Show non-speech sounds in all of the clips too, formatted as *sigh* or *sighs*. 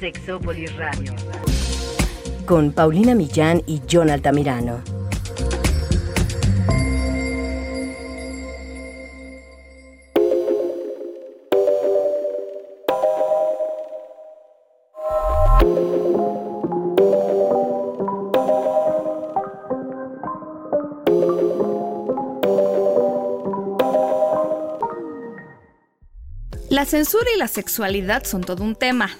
Sexópolis Radio. Con Paulina Millán y John Altamirano. La censura y la sexualidad son todo un tema.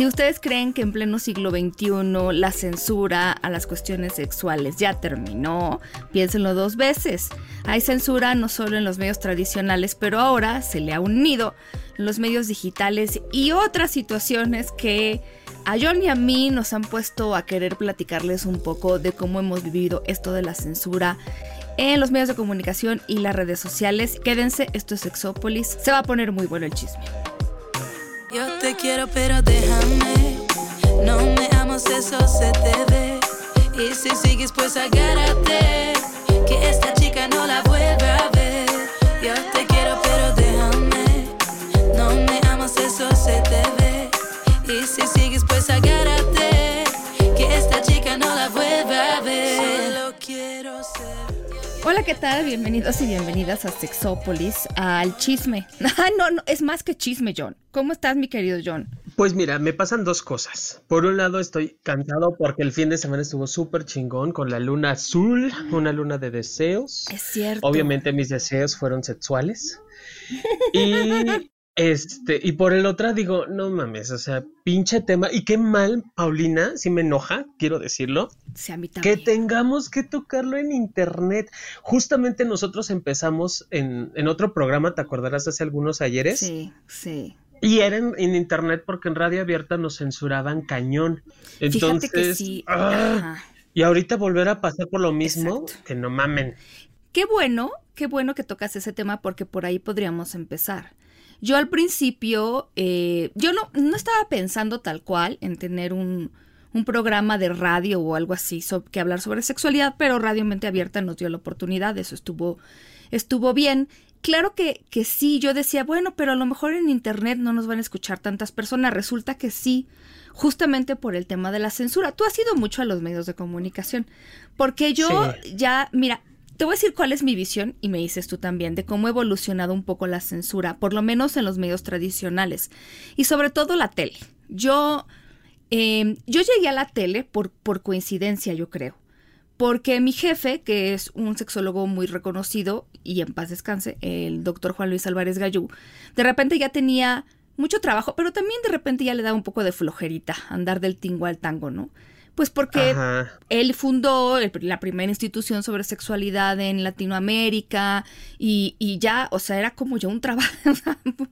Si ustedes creen que en pleno siglo XXI la censura a las cuestiones sexuales ya terminó, piénsenlo dos veces. Hay censura no solo en los medios tradicionales, pero ahora se le ha unido los medios digitales y otras situaciones que a John y a mí nos han puesto a querer platicarles un poco de cómo hemos vivido esto de la censura en los medios de comunicación y las redes sociales. Quédense, esto es Sexópolis. Se va a poner muy bueno el chisme. Yo te quiero, pero déjame. No me amas, eso se te ve. Y si sigues, pues agárrate. Que esta chica no la vuelva a ver. Yo te quiero, pero déjame. No me amas, eso se te ve. Y si sigues, pues agárrate. Hola, ¿qué tal? Bienvenidos y bienvenidas a Sexópolis, al chisme. *laughs* Ah, no, no, es más que chisme, John. ¿Cómo estás, mi querido John? Pues mira, me pasan dos cosas. Por un lado, estoy cansado porque el fin de semana estuvo súper chingón con la luna azul, una luna de deseos. Es cierto. Obviamente mis deseos fueron sexuales. Y este, y por el otro digo, no mames, o sea, pinche tema. Y qué mal, Paulina, si me enoja, quiero decirlo. Sí, a mí Que tengamos que tocarlo en internet. Justamente nosotros empezamos en, en otro programa, ¿te acordarás hace algunos ayeres? Sí, sí. Y era en, en internet porque en radio abierta nos censuraban cañón. Entonces, Fíjate que sí. ¡ah! y ahorita volver a pasar por lo mismo, Exacto. que no mamen. Qué bueno, qué bueno que tocas ese tema porque por ahí podríamos empezar. Yo al principio, eh, yo no, no estaba pensando tal cual en tener un, un programa de radio o algo así so- que hablar sobre sexualidad, pero Radio Mente Abierta nos dio la oportunidad, eso estuvo, estuvo bien. Claro que, que sí, yo decía, bueno, pero a lo mejor en Internet no nos van a escuchar tantas personas. Resulta que sí, justamente por el tema de la censura. Tú has ido mucho a los medios de comunicación, porque yo Sí. ya, mira, te voy a decir cuál es mi visión, y me dices tú también, de cómo ha evolucionado un poco la censura, por lo menos en los medios tradicionales, y sobre todo la tele. Yo, eh, yo llegué a la tele por, por coincidencia, yo creo. Porque mi jefe, que es un sexólogo muy reconocido, y en paz descanse, el doctor Juan Luis Álvarez Gallú, de repente ya tenía mucho trabajo, pero también de repente ya le daba un poco de flojerita andar del tingo al tango, ¿no? Pues porque Ajá. él fundó el- la primera institución sobre sexualidad en Latinoamérica y, y ya, o sea, era como ya un trabajo. *laughs*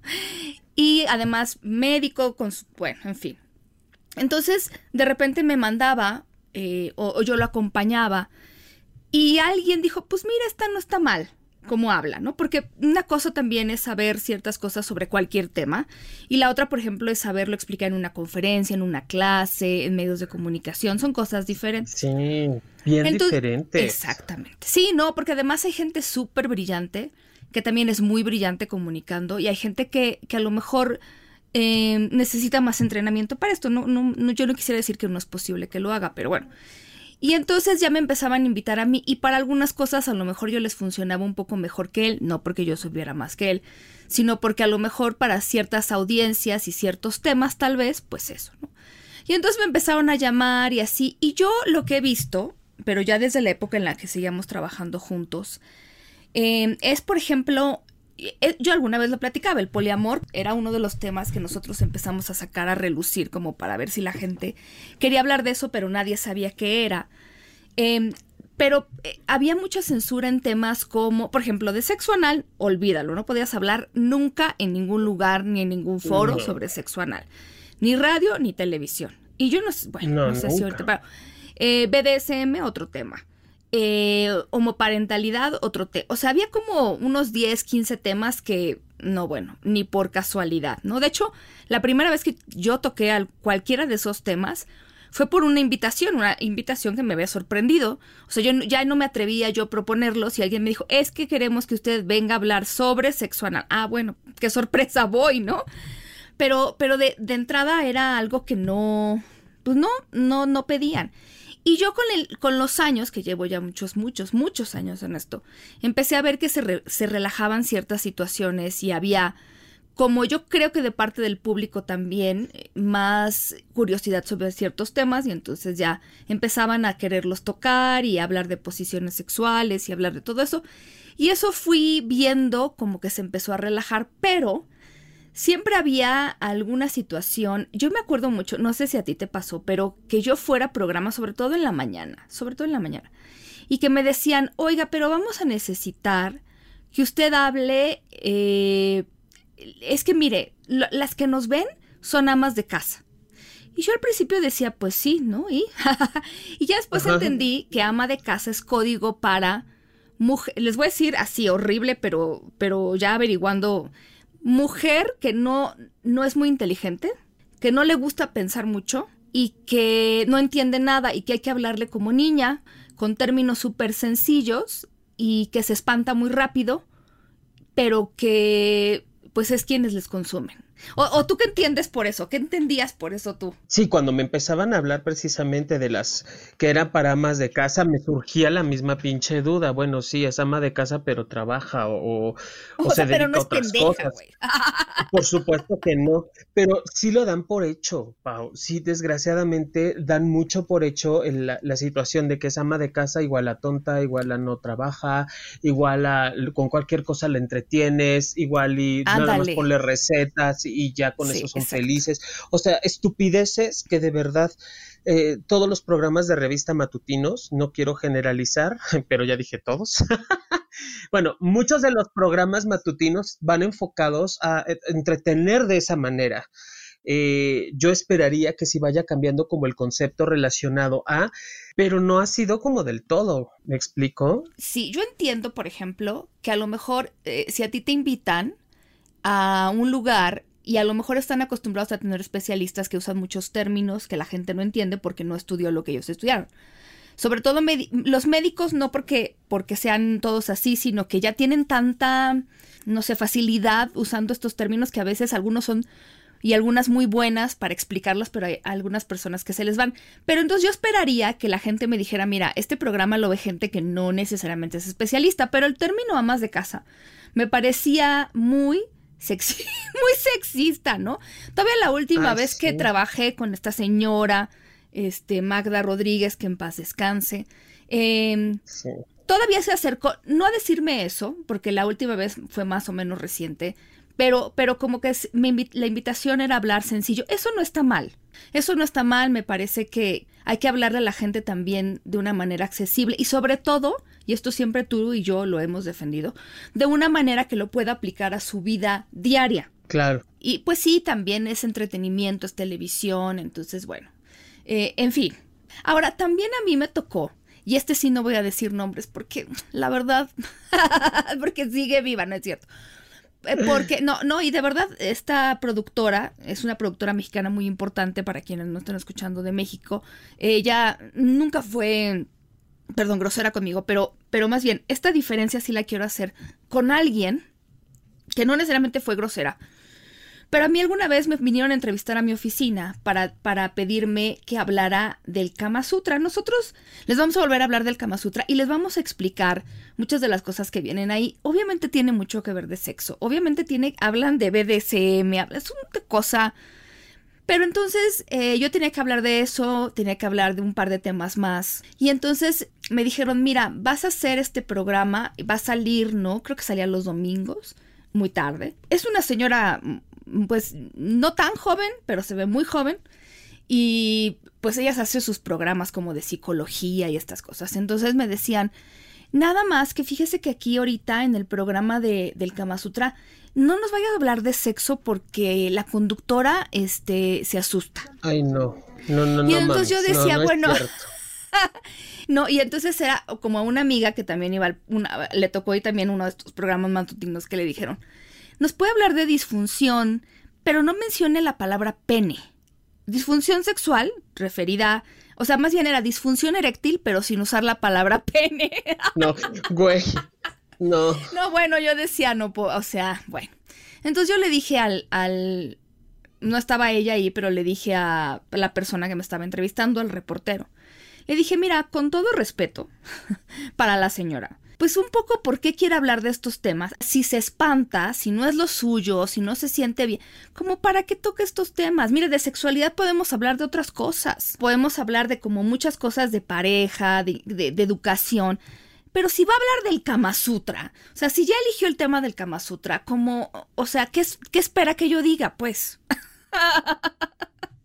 y además médico, con su, bueno, en fin. Entonces, de repente me mandaba eh, o, o yo lo acompañaba y alguien dijo, pues mira, esta no está mal cómo habla, ¿no? Porque una cosa también es saber ciertas cosas sobre cualquier tema y la otra, por ejemplo, es saberlo explicar en una conferencia, en una clase, en medios de comunicación, son cosas diferentes. Sí, bien Entonces- diferente. Exactamente. Sí, no, porque además hay gente súper brillante, que también es muy brillante comunicando, y hay gente que, que a lo mejor eh, necesita más entrenamiento para esto. No, no, no, yo no quisiera decir que no es posible que lo haga, pero bueno. Y entonces ya me empezaban a invitar a mí, y para algunas cosas a lo mejor yo les funcionaba un poco mejor que él, no porque yo supiera más que él, sino porque a lo mejor para ciertas audiencias y ciertos temas, tal vez, pues eso, ¿no? Y entonces me empezaron a llamar y así. Y yo lo que he visto, pero ya desde la época en la que seguíamos trabajando juntos, eh, es, por ejemplo, yo alguna vez lo platicaba, el poliamor era uno de los temas que nosotros empezamos a sacar a relucir como para ver si la gente quería hablar de eso, pero nadie sabía qué era. Eh, pero eh, había mucha censura en temas como, por ejemplo, de sexo anal, olvídalo, no podías hablar nunca en ningún lugar ni en ningún foro No. sobre sexo anal, ni radio ni televisión. Y yo no sé, bueno, no, No, sé si ahorita, pero, eh, BDSM, otro tema. Eh, homoparentalidad, otro tema. O sea, había como unos 10, 15 temas que, no, bueno, ni por casualidad, ¿no? De hecho, la primera vez que yo toqué a cualquiera de esos temas fue por una invitación, una invitación que me había sorprendido. O sea, yo ya no me atrevía yo a proponerlos y alguien me dijo, es que queremos que usted venga a hablar sobre sexo anal. Ah, bueno, *laughs* qué sorpresa voy, ¿no? pero, pero de, de entrada era algo que no, pues no, no, no pedían. Y yo con, el, con los años, que llevo ya muchos, muchos, muchos años en esto, empecé a ver que se, se relajaban ciertas situaciones y había, como yo creo que de parte del público también, eh, más curiosidad sobre ciertos temas y entonces ya empezaban a quererlos tocar y hablar de posiciones sexuales y hablar de todo eso. Y eso fui viendo como que se empezó a relajar, pero siempre había alguna situación, yo me acuerdo mucho, no sé si a ti te pasó, pero que yo fuera a programa, sobre todo en la mañana, sobre todo en la mañana, y que me decían, oiga, pero vamos a necesitar que usted hable, eh, es que mire, lo- las que nos ven son amas de casa. Y yo al principio decía, pues sí, ¿no? Y, *laughs* y ya después Ajá. entendí que ama de casa es código para mujer, les voy a decir así, horrible, pero, pero ya averiguando, mujer que no, no es muy inteligente, que no le gusta pensar mucho y que no entiende nada y que hay que hablarle como niña, con términos súper sencillos y que se espanta muy rápido, pero que pues es quienes les consumen. O, o tú qué entiendes por eso, qué entendías por eso tú. Sí, cuando me empezaban a hablar precisamente de las que eran para amas de casa, me surgía la misma pinche duda. Bueno, sí, es ama de casa, pero trabaja o, o, O, se sea, pero dedica no a es otras pendeja, cosas. güey. *laughs* Por supuesto que no, pero sí lo dan por hecho, Pau. Sí, desgraciadamente dan mucho por hecho en la, la situación de que es ama de casa igual a tonta, igual a no trabaja, igual a con cualquier cosa la entretienes, igual y nada más Ándale. ponle recetas y ya con Sí, eso son exacto. felices. O sea, estupideces que de verdad eh, todos los programas de revista matutinos, no quiero generalizar, *laughs* pero ya dije todos. *laughs* bueno, muchos de los programas matutinos van enfocados a eh, entretener de esa manera. Eh, yo esperaría que sí vaya cambiando como el concepto relacionado a, pero no ha sido como del todo, ¿me explico? Sí, yo entiendo, por ejemplo, que a lo mejor eh, si a ti te invitan a un lugar y a lo mejor están acostumbrados a tener especialistas que usan muchos términos que la gente no entiende porque no estudió lo que ellos estudiaron. Sobre todo los médicos, no porque, porque sean todos así, sino que ya tienen tanta, no sé, facilidad usando estos términos que a veces algunos son y algunas muy buenas para explicarlas, pero hay algunas personas que se les van. Pero entonces yo esperaría que la gente me dijera, mira, este programa lo ve gente que no necesariamente es especialista, pero el término amas de casa me parecía muy sexy, *laughs* muy sexista, ¿no? Todavía la última Ay, vez que trabajé con esta señora, este, Magda Rodríguez, que en paz descanse, em, Sí. todavía se acercó, no a decirme eso, porque la última vez fue más o menos reciente, pero, pero como que es- me invi- la invitación era hablar sencillo. Eso no está mal. Eso no está mal, me parece que hay que hablarle a la gente también de una manera accesible y sobre todo, y esto siempre tú y yo lo hemos defendido, de una manera que lo pueda aplicar a su vida diaria. Claro. Y pues sí, también es entretenimiento, es televisión, entonces bueno, eh, en fin. Ahora, también a mí me tocó, y este sí no voy a decir nombres porque la verdad, *laughs* porque sigue viva, no es cierto. Eh, Porque, no, no, y de verdad, esta productora es una productora mexicana muy importante para quienes no están escuchando de México. Ella nunca fue, perdón, grosera conmigo, pero, pero más bien, esta diferencia sí la quiero hacer con alguien que no necesariamente fue grosera, pero a mí alguna vez me vinieron a entrevistar a mi oficina para, para pedirme que hablara del Kama Sutra. Nosotros les vamos a volver a hablar del Kama Sutra y les vamos a explicar muchas de las cosas que vienen ahí. Obviamente tiene mucho que ver de sexo. Obviamente tiene, hablan de BDSM, es una cosa. Pero entonces eh, yo tenía que hablar de eso, tenía que hablar de un par de temas más. Y entonces me dijeron, mira, vas a hacer este programa, va a salir, ¿no? Creo que salía los domingos, muy tarde. Es una señora, pues, no tan joven, pero se ve muy joven. Y pues ellas hacen sus programas como de psicología y estas cosas. Entonces me decían, nada más que fíjese que aquí ahorita en el programa de, del Kama Sutra no nos vaya a hablar de sexo porque la conductora este, se asusta. Ay, no. No, no, no. Y entonces yo mames. Decía, no bueno. *laughs* No, y entonces era como a una amiga que también iba, al- una, le tocó y también uno de estos programas matutinos que le dijeron, nos puede hablar de disfunción, pero no mencione la palabra pene. Disfunción sexual, referida, o sea, más bien era disfunción eréctil, pero sin usar la palabra *laughs* pene. No, güey. No. No, bueno, yo decía, no, o sea, bueno. Entonces yo le dije al, al, no estaba ella ahí, pero le dije a la persona que me estaba entrevistando, al reportero. Le dije, mira, con todo respeto *laughs* para la señora, pues un poco por qué quiere hablar de estos temas, si se espanta, si no es lo suyo, si no se siente bien, como para qué toque estos temas. Mire, de sexualidad podemos hablar de otras cosas, podemos hablar de como muchas cosas de pareja, de, de educación, pero si va a hablar del Kama Sutra, o sea, si ya eligió el tema del Kama Sutra, como, o sea, ¿qué, qué espera que yo diga? Pues. *laughs*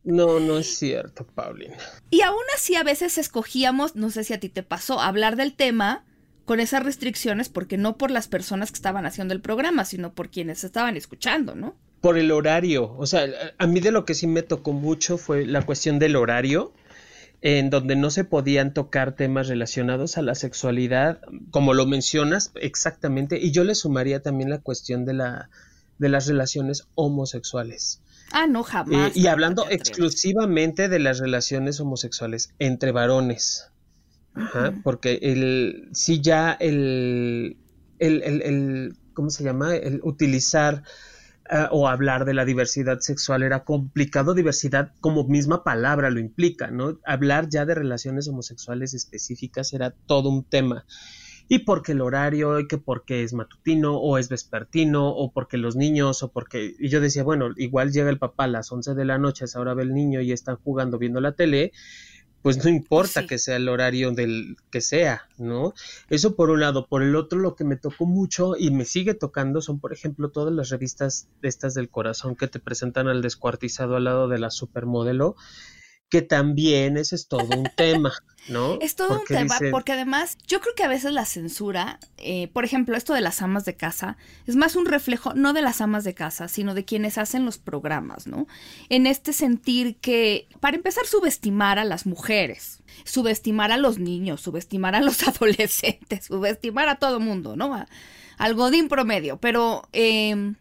No, no es cierto, Paulina. Y aún así a veces escogíamos, no sé si a ti te pasó, hablar del tema con esas restricciones, porque no por las personas que estaban haciendo el programa, sino por quienes estaban escuchando, ¿no? Por el horario. O sea, a mí de lo que sí me tocó mucho fue la cuestión del horario, en donde no se podían tocar temas relacionados a la sexualidad, como lo mencionas exactamente, y yo le sumaría también la cuestión de la de las relaciones homosexuales. Ah, no, jamás. Eh, y hablando exclusivamente de las relaciones homosexuales entre varones. Porque el, si ya el, el, el, el, ¿cómo se llama? El utilizar ah, o hablar de la diversidad sexual era complicado, diversidad como misma palabra lo implica, ¿no? Hablar ya de relaciones homosexuales específicas era todo un tema. Y porque el horario, y que porque es matutino, o es vespertino, o porque los niños, o porque... Y yo decía, bueno, igual llega el papá a las 11 de la noche, a esa hora ve el niño y están jugando viendo la tele, pues no importa que sea el horario del que sea, ¿no? Eso por un lado. Por el otro, lo que me tocó mucho y me sigue tocando son, por ejemplo, todas las revistas estas del corazón que te presentan al descuartizado al lado de la supermodelo que también ese es todo un tema, ¿no? *laughs* Es todo un tema, porque además yo creo que a veces la censura, eh, por ejemplo, esto de las amas de casa, es más un reflejo no de las amas de casa, sino de quienes hacen los programas, ¿no? En este sentir que, para empezar, subestimar a las mujeres, subestimar a los niños, subestimar a los *laughs* adolescentes, subestimar a todo mundo, ¿no? al godín promedio, pero em,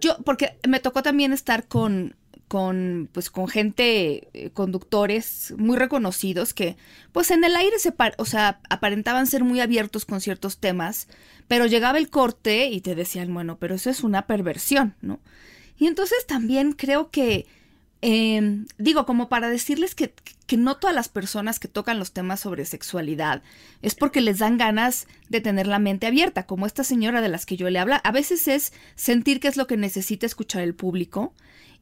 yo, porque me tocó también estar con con pues con gente eh, conductores muy reconocidos que pues en el aire se o sea aparentaban ser muy abiertos con ciertos temas pero llegaba el corte y te decían bueno pero eso es una perversión no y entonces también creo que em, digo como para decirles que, que no todas las personas que tocan los temas sobre sexualidad es porque les dan ganas de tener la mente abierta como esta señora de las que yo le habla a veces es sentir que es lo que necesita escuchar el público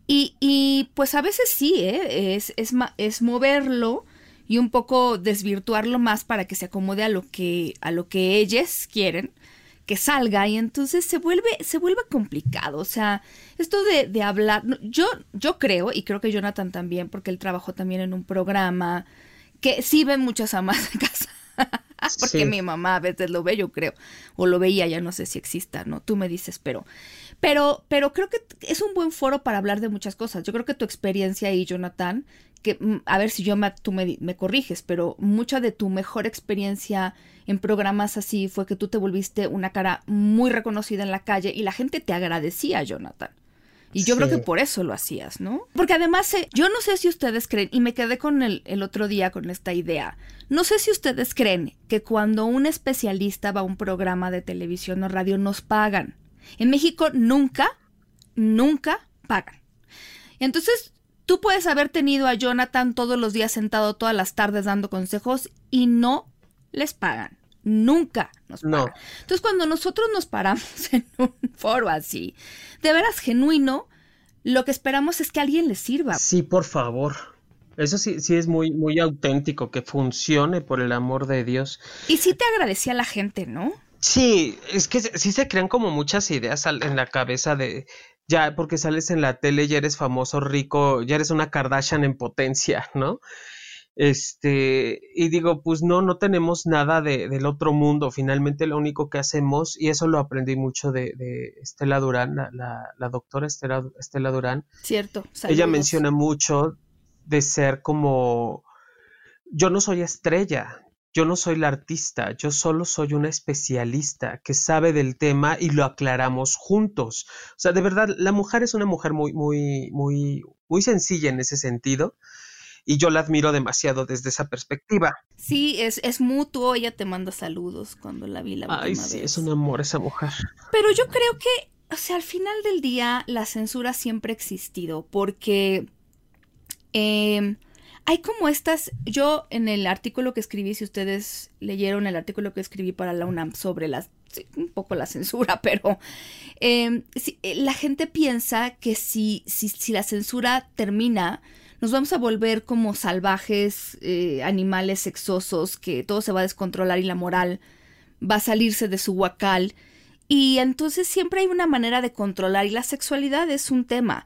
y, y pues a veces sí, ¿eh? es, es, es moverlo y un poco desvirtuarlo más para que se acomode a lo que, a lo que ellas quieren que salga y entonces se vuelve, se vuelve complicado. O sea, esto de, de hablar, yo, yo creo, y creo que Jonathan también, porque él trabajó también en un programa que sí ven muchas amas de casa. *laughs* porque mi mamá a veces lo ve, yo creo, o lo veía, ya no sé si exista, ¿no? Tú me dices, pero pero, pero creo que es un buen foro para hablar de muchas cosas. Yo creo que tu experiencia ahí, Jonathan, que mm, a ver si yo me, tú me, me corriges, pero mucha de tu mejor experiencia en programas así fue que tú te volviste una cara muy reconocida en la calle y la gente te agradecía, Jonathan. Y yo creo que por eso lo hacías, ¿no? Porque además, eh, yo no sé si ustedes creen, y me quedé con el, el, otro día con esta idea, no sé si ustedes creen que cuando un especialista va a un programa de televisión o radio nos pagan. En México nunca, nunca pagan. Entonces, tú puedes haber tenido a Jonathan todos los días sentado todas las tardes dando consejos y no les pagan. Nunca nos pagan. Entonces, cuando nosotros nos paramos *laughs* en un foro así, de veras genuino, lo que esperamos es que alguien les sirva. Sí, por favor. Eso sí, sí es muy, muy auténtico, que funcione por el amor de Dios. Y sí te agradecía a la gente, ¿no? Sí, es que sí se crean como muchas ideas en la cabeza de ya porque sales en la tele, ya eres famoso, rico, ya eres una Kardashian en potencia, ¿no? Este, y digo, pues no, no tenemos nada de, del otro mundo. Finalmente lo único que hacemos, y eso lo aprendí mucho de, de Estela Durán, la, la, doctora Estela, Estela, Durán. Cierto. Ella menciona mucho de ser como, yo no soy estrella, yo no soy la artista, yo solo soy una especialista que sabe del tema y lo aclaramos juntos. O sea, de verdad, la mujer es una mujer muy, muy, muy, muy sencilla en ese sentido y yo la admiro demasiado desde esa perspectiva. Sí, es, es mutuo, ella te manda saludos cuando la vi la Ay, sí, es un amor esa mujer. Pero yo creo que o sea, al final del día la censura siempre ha existido porque em, hay como estas, yo en el artículo que escribí, si ustedes leyeron el artículo que escribí para la UNAM sobre las, un poco la *laughs* censura, pero em, eh, la gente piensa que si, si, si, la censura termina, nos vamos a volver como salvajes, eh, animales sexosos, que todo se va a descontrolar y la moral va a salirse de su huacal. Y entonces siempre hay una manera de controlar y la sexualidad es un tema.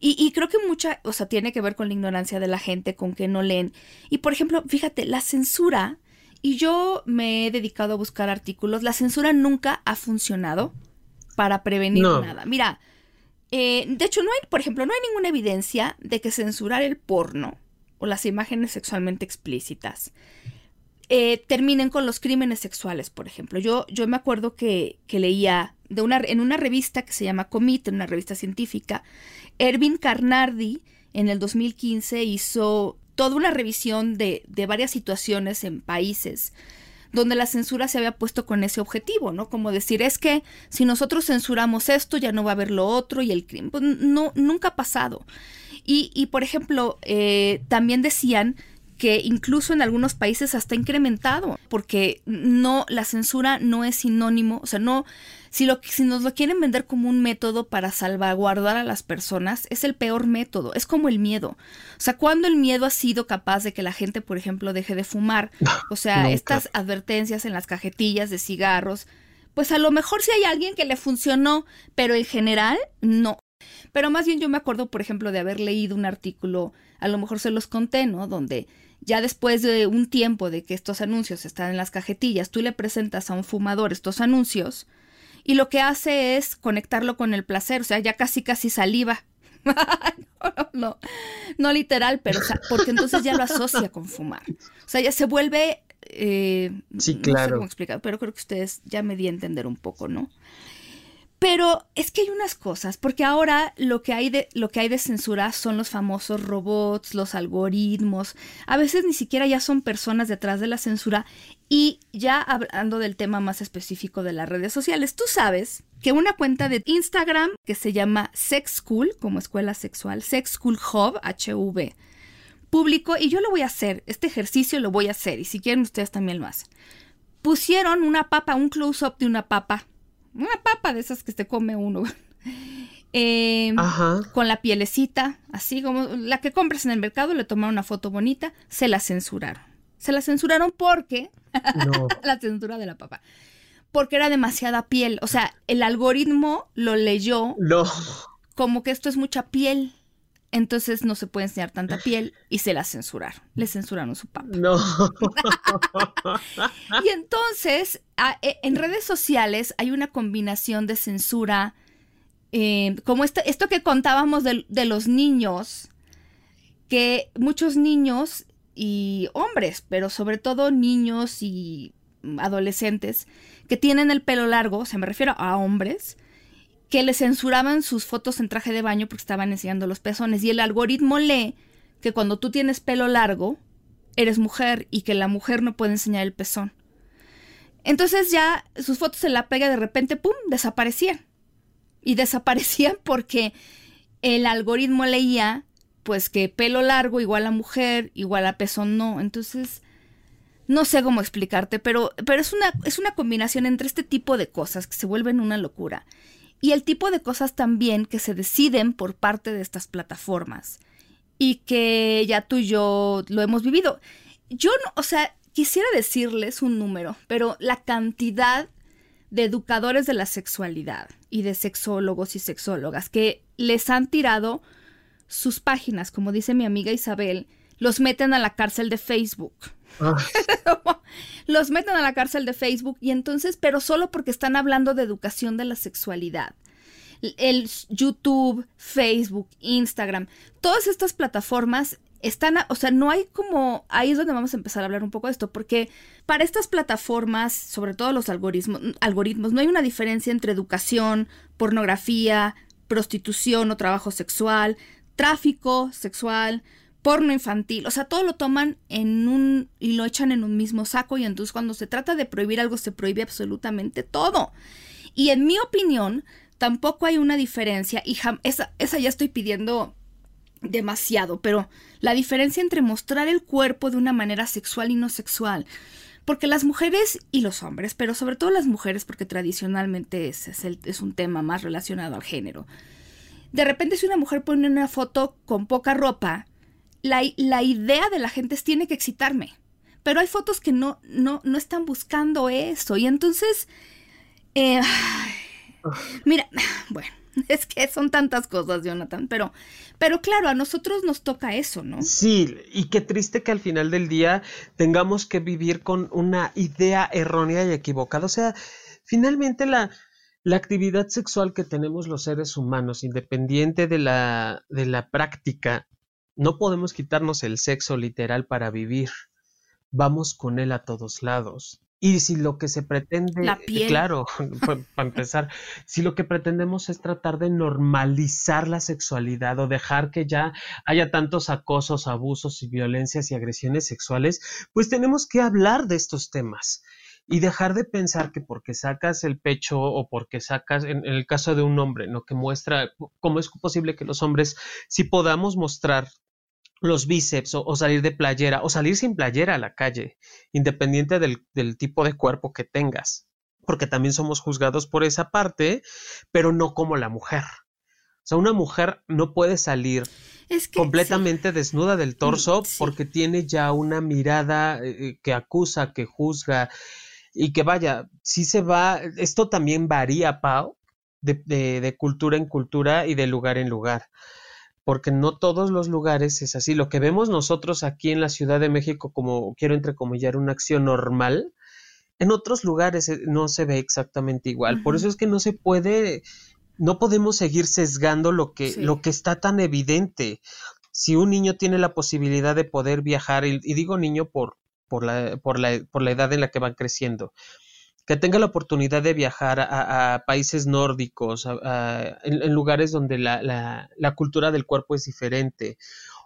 Y, creo que mucha, o sea, tiene que ver con la ignorancia de la gente, con que no leen. Y por ejemplo, fíjate, la censura, y yo me he dedicado a buscar artículos, la censura nunca ha funcionado para prevenir nada. Mira, eh, de hecho, no hay, por ejemplo, no hay ninguna evidencia de que censurar el porno o las imágenes sexualmente explícitas eh, terminen con los crímenes sexuales, por ejemplo. Yo, yo me acuerdo que, que leía de una, en una revista que se llama Comit, en una revista científica, Erwin Carnardi en el 2015 hizo toda una revisión de, de varias situaciones en países donde la censura se había puesto con ese objetivo, ¿no? Como decir, es que si nosotros censuramos esto, ya no va a haber lo otro y el crimen. Pues no, nunca ha pasado. Y, y por ejemplo, eh, también decían que incluso en algunos países hasta incrementado, porque no, la censura no es sinónimo, o sea, no, si, lo, si nos lo quieren vender como un método para salvaguardar a las personas, es el peor método, es como el miedo. O sea, cuando el miedo ha sido capaz de que la gente, por ejemplo, deje de fumar, o sea, *laughs* estas advertencias en las cajetillas de cigarros, pues a lo mejor sí hay alguien que le funcionó, pero en general no. Pero más bien yo me acuerdo, por ejemplo, de haber leído un artículo, a lo mejor se los conté, ¿no? Donde ya después de un tiempo de que estos anuncios están en las cajetillas, tú le presentas a un fumador estos anuncios y lo que hace es conectarlo con el placer, o sea, ya casi casi saliva. *laughs* no, no, no, literal, pero porque entonces ya lo asocia con fumar. O sea, ya se vuelve... Eh, sí, claro. No sé cómo explicar, pero creo que ustedes ya me di a entender un poco, ¿no? Pero es que hay unas cosas, porque ahora lo que hay de, lo que hay de censura son los famosos robots, los algoritmos. A veces ni siquiera ya son personas detrás de la censura. Y ya hablando del tema más específico de las redes sociales, tú sabes que una cuenta de Instagram que se llama Sex School, como escuela sexual, Sex School Hub, HV, publicó, y yo lo voy a hacer, este ejercicio lo voy a hacer, y si quieren ustedes también lo hacen. Pusieron una papa, un close-up de una papa una papa de esas que se come uno. *laughs* Em, con la pielecita, así como la que compras en el mercado, le tomaron una foto bonita, se la censuraron. Se la censuraron porque *laughs* la censura de la papa. Porque era demasiada piel. O sea, el algoritmo lo leyó como que esto es mucha piel. Entonces no se puede enseñar tanta piel y se la censuraron. Le censuraron su papá. No. *laughs* y entonces, e, en redes sociales hay una combinación de censura, eh, como esto, esto que contábamos de, de los niños, que muchos niños y hombres, pero sobre todo niños y adolescentes que tienen el pelo largo, se me refiero a hombres, que le censuraban sus fotos en traje de baño porque estaban enseñando los pezones. Y el algoritmo lee que cuando tú tienes pelo largo, eres mujer y que la mujer no puede enseñar el pezón. Entonces ya sus fotos en la pega de repente, ¡pum!, desaparecían. Y desaparecían *laughs* porque el algoritmo leía pues que pelo largo igual a mujer, igual a pezón no. Entonces, no sé cómo explicarte, pero, pero es, una, es una combinación entre este tipo de cosas que se vuelven una locura y el tipo de cosas también que se deciden por parte de estas plataformas y que ya tú y yo lo hemos vivido. Yo no, o sea, quisiera decirles un número, pero la cantidad de educadores de la sexualidad y de sexólogos y sexólogas que les han tirado sus páginas, como dice mi amiga Isabel, los meten a la cárcel de Facebook. Ah. *laughs* los meten a la cárcel de Facebook y entonces, pero solo porque están hablando de educación de la sexualidad. El YouTube, Facebook, Instagram, todas estas plataformas están, o sea, no hay como, ahí es donde vamos a empezar a hablar un poco de esto, porque para estas plataformas, sobre todo los algoritmos, algoritmos, no hay una diferencia entre educación, pornografía, prostitución o trabajo sexual, tráfico sexual, porno infantil, o sea, todo lo toman en un y lo echan en un mismo saco y entonces cuando se trata de prohibir algo se prohíbe absolutamente todo. Y en mi opinión, tampoco hay una diferencia y esa, esa ya estoy pidiendo demasiado, pero la diferencia entre mostrar el cuerpo de una manera sexual y no sexual. Porque las mujeres y los hombres, pero sobre todo las mujeres, porque tradicionalmente es, es, es un tema más relacionado al género. De repente si una mujer pone una foto con poca ropa, la, la idea de la gente es tiene que excitarme. Pero hay fotos que no, no, no están buscando eso. Y entonces, eh, mira, *sighs* bueno, *laughs* es que son tantas cosas, Jonathan, pero, pero claro, a nosotros nos toca eso, ¿no? Sí, y qué triste que al final del día tengamos que vivir con una idea errónea y equivocada. O sea, finalmente la, la actividad sexual que tenemos los seres humanos, independiente de la, de la práctica, no podemos quitarnos el sexo literal para vivir. Vamos con él a todos lados. Y si lo que se pretende, La piel. claro, *laughs* *laughs* para empezar, si lo que pretendemos es tratar de normalizar la sexualidad o dejar que ya haya tantos acosos, abusos y violencias y agresiones sexuales, pues tenemos que hablar de estos temas y dejar de pensar que porque sacas el pecho o porque sacas, en, en el caso de un hombre, ¿no? Que muestra cómo es posible que los hombres sí podamos mostrar los bíceps o, o, salir de playera o salir sin playera a la calle, independiente del, del, tipo de cuerpo que tengas, porque también somos juzgados por esa parte, pero no como la mujer. O sea, una mujer no puede salir es que, completamente sí. desnuda del torso Sí. porque tiene ya una mirada eh, que acusa, que juzga y que vaya, sí se va, esto también varía, Pau, de, de, de cultura en cultura y de lugar en lugar porque no todos los lugares es así. Lo que vemos nosotros aquí en la Ciudad de México como, quiero entrecomillar, una acción normal, en otros lugares eh, no se ve exactamente igual. Uh -huh. Por eso es que no se puede, no podemos seguir sesgando lo que, sí. lo que está tan evidente. Si un niño tiene la posibilidad de poder viajar, y, y digo niño por, por, la, por, la, por la edad en la que van creciendo, que tenga la oportunidad de viajar a, a países nórdicos, a, a, en, en, lugares donde la, la, la, cultura del cuerpo es diferente,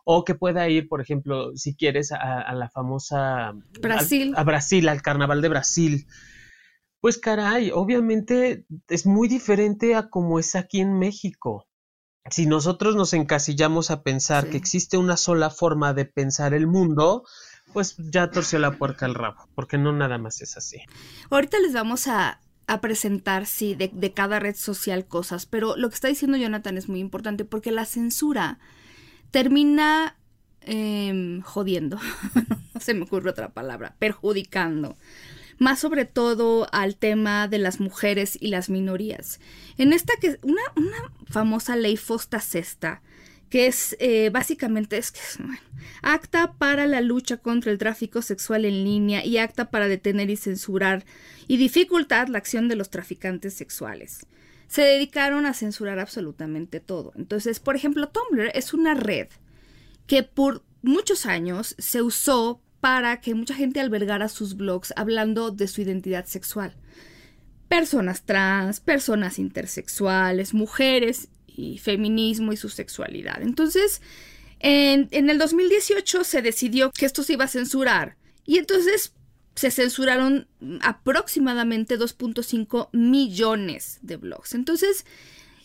o que pueda ir, por ejemplo, si quieres, a, la famosa Brasil. A, Brasil, al carnaval de Brasil. Pues caray, obviamente es muy diferente a como es aquí en México. Si nosotros nos encasillamos a pensar sí. que existe una sola forma de pensar el mundo, pues ya torció la puerca al rabo, porque no nada más es así. Ahorita les vamos a, presentar, sí, de, cada red social cosas, pero lo que está diciendo Jonathan es muy importante porque la censura termina eh, jodiendo, no *laughs* se me ocurre otra palabra, perjudicando, más sobre todo al tema de las mujeres y las minorías. En esta que una, famosa ley Fosta Sesta, que es eh, básicamente es bueno, acta para la lucha contra el tráfico sexual en línea y acta para detener y censurar y dificultar la acción de los traficantes sexuales. Se dedicaron a censurar absolutamente todo. Entonces, por ejemplo, Tumblr es una red que por muchos años se usó para que mucha gente albergara sus blogs hablando de su identidad sexual. Personas trans, personas intersexuales, mujeres y feminismo y su sexualidad. Entonces, en, en, el 2018 se decidió que esto se iba a censurar y entonces se censuraron aproximadamente 2.5 millones de blogs. Entonces,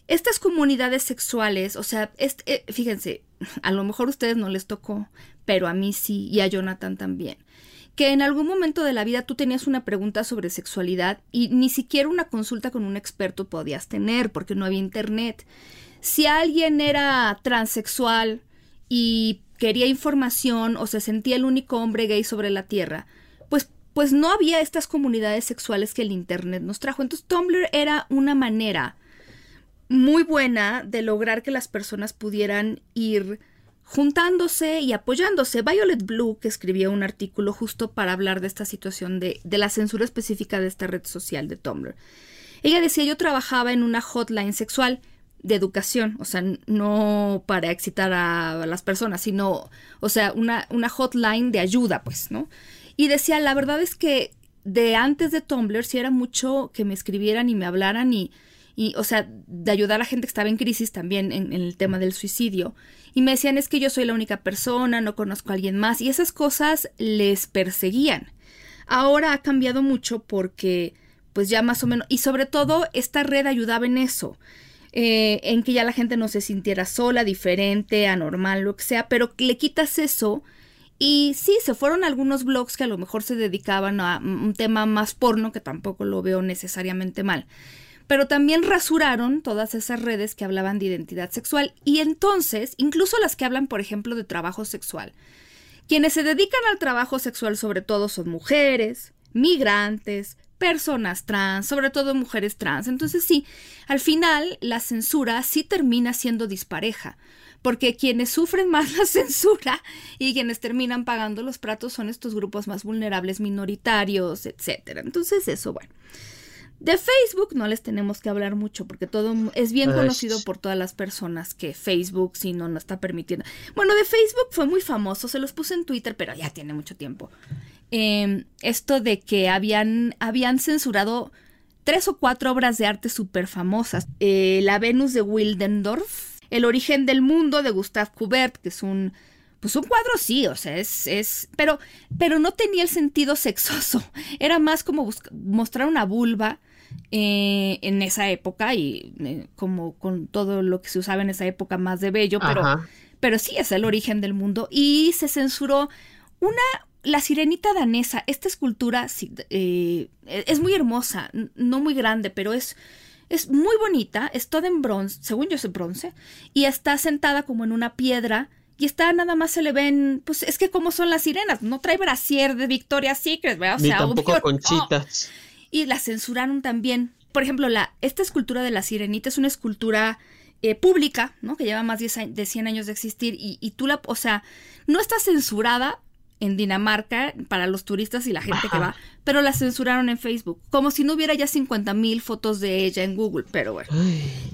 estas comunidades sexuales, o sea, este, eh, fíjense, a lo mejor a ustedes no les tocó, pero a mí sí y a Jonathan también que en algún momento de la vida tú tenías una pregunta sobre sexualidad y ni siquiera una consulta con un experto podías tener porque no había internet. Si alguien era transexual y quería información o se sentía el único hombre gay sobre la tierra, pues, pues no había estas comunidades sexuales que el internet nos trajo. Entonces Tumblr era una manera muy buena de lograr que las personas pudieran ir juntándose y apoyándose. Violet Blue, que escribió un artículo justo para hablar de esta situación de, de, la censura específica de esta red social de Tumblr. Ella decía, yo trabajaba en una hotline sexual de educación, o sea, no para excitar a las personas, sino, o sea, una, una hotline de ayuda, pues, ¿no? Y decía, la verdad es que de antes de Tumblr sí era mucho que me escribieran y me hablaran y y, o sea, de ayudar a la gente que estaba en crisis también en, el tema del suicidio. Y me decían, es que yo soy la única persona, no conozco a alguien más, y esas cosas les perseguían. Ahora ha cambiado mucho porque pues ya más o menos, y sobre todo esta red ayudaba en eso. Eh, en que ya la gente no se sintiera sola, diferente, anormal, lo que sea, pero le quitas eso y sí, se fueron algunos blogs que a lo mejor se dedicaban a un tema más porno, que tampoco lo veo necesariamente mal. Pero también rasuraron todas esas redes que hablaban de identidad sexual y entonces, incluso las que hablan, por ejemplo, de trabajo sexual. Quienes se dedican al trabajo sexual sobre todo son mujeres, migrantes, personas trans, sobre todo mujeres trans. Entonces sí, al final la censura sí termina siendo dispareja, porque quienes sufren más *laughs* la censura y quienes terminan pagando los pratos son estos grupos más vulnerables, minoritarios, etc. Entonces eso, bueno. De Facebook no les tenemos que hablar mucho porque todo es bien conocido por todas las personas que Facebook si no no está permitiendo. Bueno, de Facebook fue muy famoso, se los puse en Twitter, pero ya tiene mucho tiempo. Em, esto de que habían, habían censurado tres o cuatro obras de arte súper famosas. Eh, la Venus de Wildendorf, El origen del mundo de Gustave Courbet, que es un pues un cuadro sí, o sea, es, es, pero, pero no tenía el sentido sexoso, *laughs* era más como mostrar una vulva eh, en esa época y eh, como con todo lo que se usaba en esa época más de bello, pero, pero sí es el origen del mundo y se censuró una, la sirenita danesa, esta escultura eh, es muy hermosa, no muy grande, pero es, es muy bonita, es toda en bronce, según yo es bronce, y está sentada como en una piedra y está nada más se le ven, pues es que como son las sirenas, no trae brasier de Victoria's Secret, ¿verdad? O Ni tampoco conchitas. Y la censuraron también. Por ejemplo, la, esta escultura de la sirenita es una escultura eh, pública, ¿no? Que lleva más de 100 años de existir y, y tú la, o sea, no está censurada, en Dinamarca para los turistas y la gente que va, pero la censuraron en Facebook, como si no hubiera ya 50 mil fotos de ella en Google, pero bueno.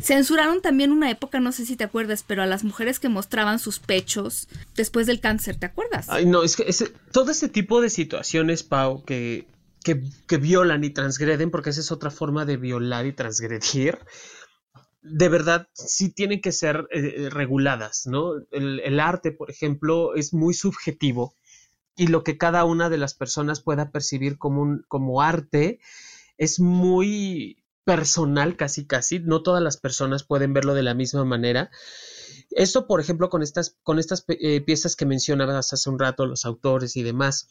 Censuraron también una época, no sé si te acuerdas, pero a las mujeres que mostraban sus pechos después del cáncer, ¿te acuerdas? Ay, no, es que todo este tipo de situaciones, Pau, que, que, violan y transgreden, porque esa es otra forma de violar y transgredir, de verdad sí tienen que ser eh, reguladas, ¿no? el, arte, por ejemplo, es muy subjetivo y lo que cada una de las personas pueda percibir como, un, como arte es muy personal casi casi, no todas las personas pueden verlo de la misma manera. Esto, por ejemplo, con estas, con estas eh, piezas que mencionabas hace un rato, los autores y demás,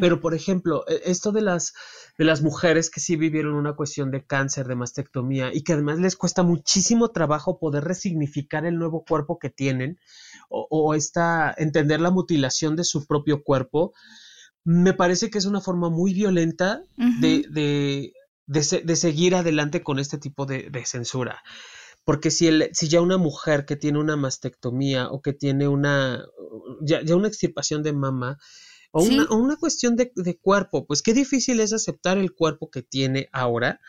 pero, por ejemplo, e, esto de las, de las mujeres que sí vivieron una cuestión de cáncer, de mastectomía, y que además les cuesta muchísimo trabajo poder resignificar el nuevo cuerpo que tienen, o, esta, entender la mutilación de su propio cuerpo, me parece que es una forma muy violenta de, de, de, seguir adelante con este tipo de, censura. Porque si, el, si ya una mujer que tiene una mastectomía o que tiene una, ya, ya una extirpación de mama, o, una, cuestión de, cuerpo, pues qué difícil es aceptar el cuerpo que tiene ahora,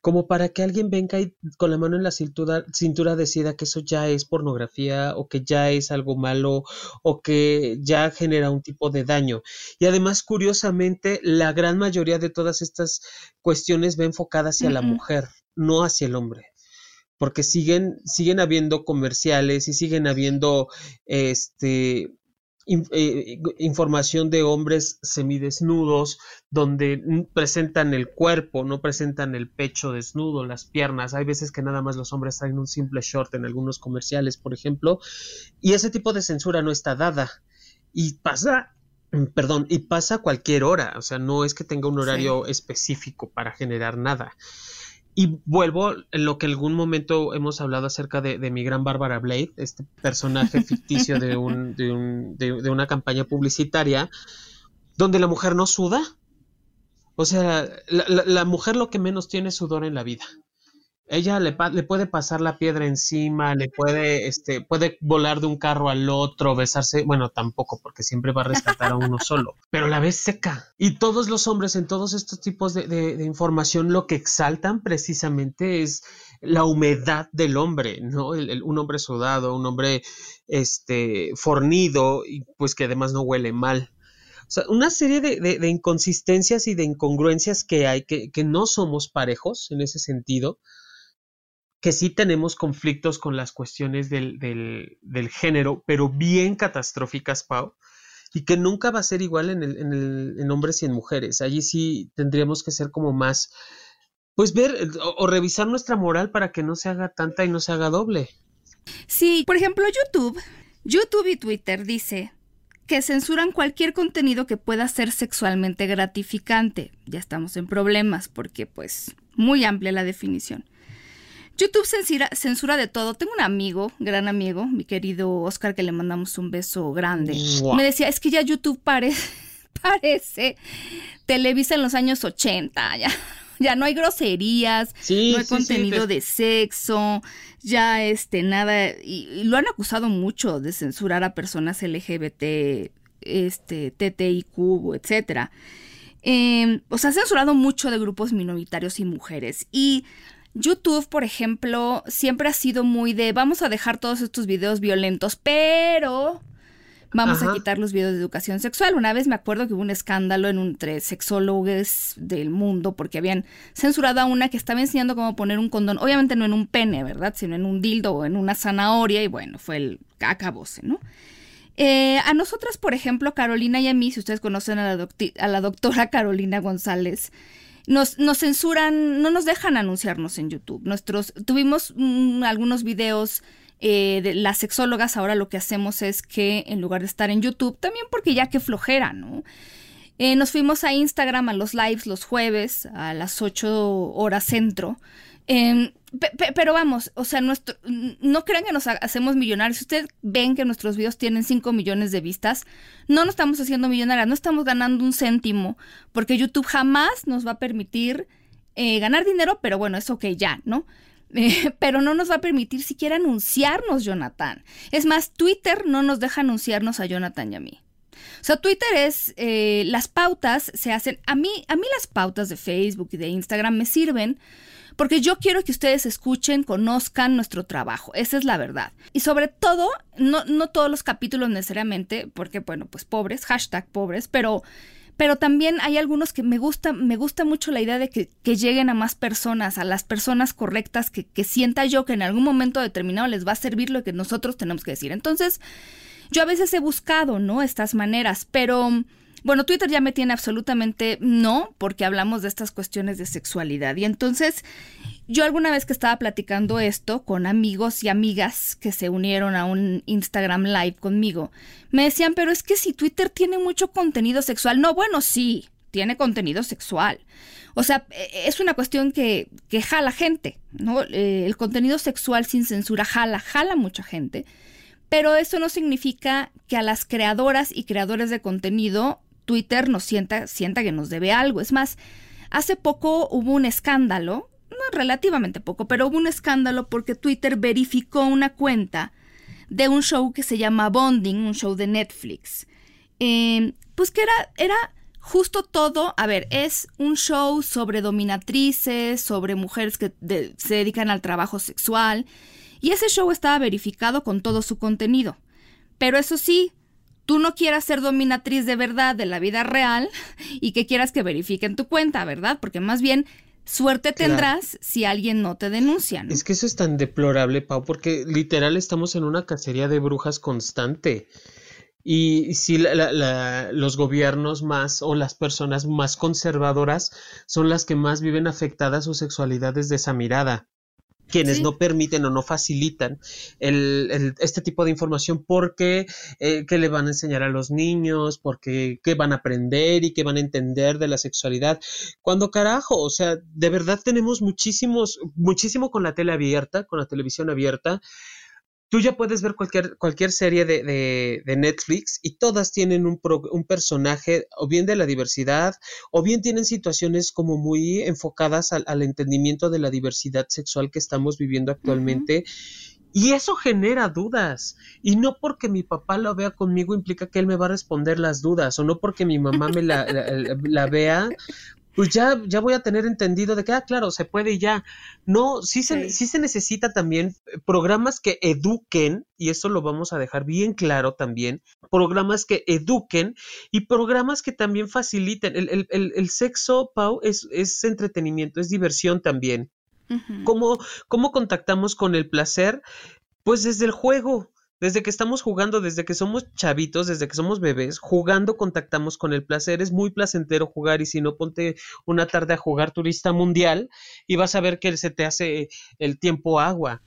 como para que alguien venga y con la mano en la cintura, cintura decida que eso ya es pornografía o que ya es algo malo o que ya genera un tipo de daño. Y además, curiosamente, la gran mayoría de todas estas cuestiones va enfocada hacia la mujer, no hacia el hombre porque siguen, siguen habiendo comerciales y siguen habiendo este eh, información de hombres semidesnudos donde presentan el cuerpo, no presentan el pecho desnudo, las piernas. Hay veces que nada más los hombres traen un simple short en algunos comerciales, por ejemplo, y ese tipo de censura no está dada. Y pasa perdón, y pasa cualquier hora, o sea, no es que tenga un horario específico para generar nada. Y vuelvo en lo que en algún momento hemos hablado acerca de, mi gran Bárbara Blade, este personaje *laughs* ficticio de, un, de, un, de, una campaña publicitaria, donde la mujer no suda. O sea, la, mujer lo que menos tiene es sudor en la vida ella le, le, puede pasar la piedra encima, le puede, este, puede volar de un carro al otro, besarse, bueno, tampoco, porque siempre va a rescatar a uno *laughs* solo, pero la ves seca. Y todos los hombres en todos estos tipos de, de, información lo que exaltan precisamente es la humedad del hombre, ¿no? un hombre sudado, un hombre, este, fornido, y pues que además no huele mal. O sea, una serie de, de, inconsistencias y de incongruencias que hay, que, que no somos parejos en ese sentido que sí tenemos conflictos con las cuestiones del, del, género, pero bien catastróficas, Pau, y que nunca va a ser igual en, el, en, el, en, hombres y en mujeres. Allí sí tendríamos que ser como más, pues ver o, revisar nuestra moral para que no se haga tanta y no se haga doble. Sí, por ejemplo, YouTube, YouTube y Twitter dice que censuran cualquier contenido que pueda ser sexualmente gratificante. Ya estamos en problemas porque pues muy amplia la definición. YouTube censura, censura de todo. Tengo un amigo, gran amigo, mi querido Oscar, que le mandamos un beso grande. Me decía, es que ya YouTube parece, *laughs* parece Televisa en los años 80, ya ya no hay groserías, no hay contenido de sexo, ya este nada y, lo han acusado mucho de censurar a personas LGBT, este TTIQ, etcétera. Eh, o sea, ha censurado mucho de grupos minoritarios y mujeres y YouTube, por ejemplo, siempre ha sido muy de vamos a dejar todos estos videos violentos, pero vamos a quitar los videos de educación sexual. Una vez me acuerdo que hubo un escándalo en un, entre sexólogos del mundo porque habían censurado a una que estaba enseñando cómo poner un condón, obviamente no en un pene, ¿verdad? Sino en un dildo o en una zanahoria y bueno, fue el acabose, ¿no? Eh, a nosotras, por ejemplo, Carolina y a mí, si ustedes conocen a la, a la doctora *laughs* Carolina González, nos, nos, censuran, no nos dejan anunciarnos en YouTube. Nuestros, tuvimos mm, algunos videos eh, de las sexólogas ahora lo que hacemos es que en lugar de estar en YouTube, también porque ya que flojera, ¿no? Eh, nos fuimos a Instagram a los lives los jueves a las 8 horas centro. Em, pero vamos, o sea, nuestro, no crean que nos hacemos millonarios. Si ustedes ven que nuestros videos tienen 5 millones de vistas, no nos estamos haciendo millonarios, no estamos ganando un céntimo, porque YouTube jamás nos va a permitir eh, ganar dinero, pero bueno, es ok ya, ¿no? *laughs* pero no nos va a permitir siquiera anunciarnos, Jonathan. Es más, Twitter no nos deja anunciarnos a Jonathan y a mí. O sea, Twitter es, eh, las pautas se hacen, a mí, a mí las pautas de Facebook y de Instagram me sirven porque yo quiero que ustedes escuchen, conozcan nuestro trabajo, esa es la verdad. Y sobre todo, no, no todos los capítulos necesariamente, porque bueno, pues pobres, hashtag pobres, pero pero también hay algunos que me gusta, me gusta mucho la idea de que, lleguen a más personas, a las personas correctas, que, que sienta yo que en algún momento determinado les va a servir lo que nosotros tenemos que decir. Entonces, yo a veces he buscado, ¿no? Estas maneras, pero bueno, Twitter ya me tiene absolutamente no, porque hablamos de estas cuestiones de sexualidad. Y entonces, yo alguna vez que estaba platicando esto con amigos y amigas que se unieron a un Instagram Live conmigo, me decían, pero es que si Twitter tiene mucho contenido sexual, no, bueno, sí, tiene contenido sexual. O sea, e, es una cuestión que, que jala gente, ¿no? Eh, el contenido sexual sin censura jala, jala mucha gente. Pero eso no significa que a las creadoras y creadores de contenido Twitter nos sienta, sienta que nos debe algo. Es más, hace poco hubo un escándalo, no relativamente poco, pero hubo un escándalo porque Twitter verificó una cuenta de un show que se llama Bonding, un show de Netflix. Em, pues que era, era justo todo, a ver, es un show sobre dominatrices, sobre mujeres que se dedican al trabajo sexual, y ese show estaba verificado con todo su contenido. Pero eso sí, tú no quieras ser dominatriz de verdad de la vida real *laughs* y que quieras que verifiquen tu cuenta, ¿verdad? Porque más bien suerte tendrás si alguien no te denuncia. Es que eso es tan deplorable, Pau, porque literal estamos en una cacería de brujas constante. Y si los gobiernos más o las personas más conservadoras son las que más viven afectadas su sexualidad desde esa mirada quienes no permiten o no facilitan el, este tipo de información porque eh, qué le van a enseñar a los niños, porque qué van a aprender y qué van a entender de la sexualidad. Cuando carajo, o sea, de verdad tenemos muchísimos, muchísimo con la tele abierta, con la televisión abierta, tú ya puedes ver cualquier, cualquier serie de, de, Netflix y todas tienen un, un, personaje o bien de la diversidad o bien tienen situaciones como muy enfocadas al, al entendimiento de la diversidad sexual que estamos viviendo actualmente. Y eso genera dudas. Y no porque mi papá lo vea conmigo implica que él me va a responder las dudas. O no porque mi mamá me la, la, la vea pues ya, ya voy a tener entendido de que, ah, claro, se puede y ya. No, sí se, sí. se necesita también programas que eduquen, y eso lo vamos a dejar bien claro también, programas que eduquen y programas que también faciliten. El, el, el, el sexo, Pau, es, es entretenimiento, es diversión también. ¿Cómo, ¿Cómo contactamos con el placer? Pues desde el juego Desde que estamos jugando, desde que somos chavitos, desde que somos bebés, jugando contactamos con el placer. Es muy placentero jugar y si no, ponte una tarde a jugar turista mundial y vas a ver que se te hace el tiempo agua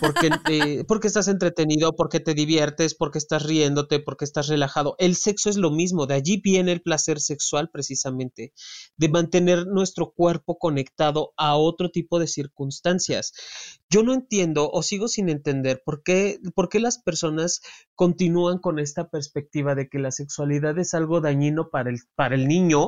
porque, eh, porque estás entretenido, porque te diviertes, porque estás riéndote, porque estás relajado. El sexo es lo mismo, de allí viene el placer sexual precisamente, de mantener nuestro cuerpo conectado a otro tipo de circunstancias. Yo no entiendo o sigo sin entender por qué, por qué las personas continúan con esta perspectiva de que la sexualidad es algo dañino para el, para el niño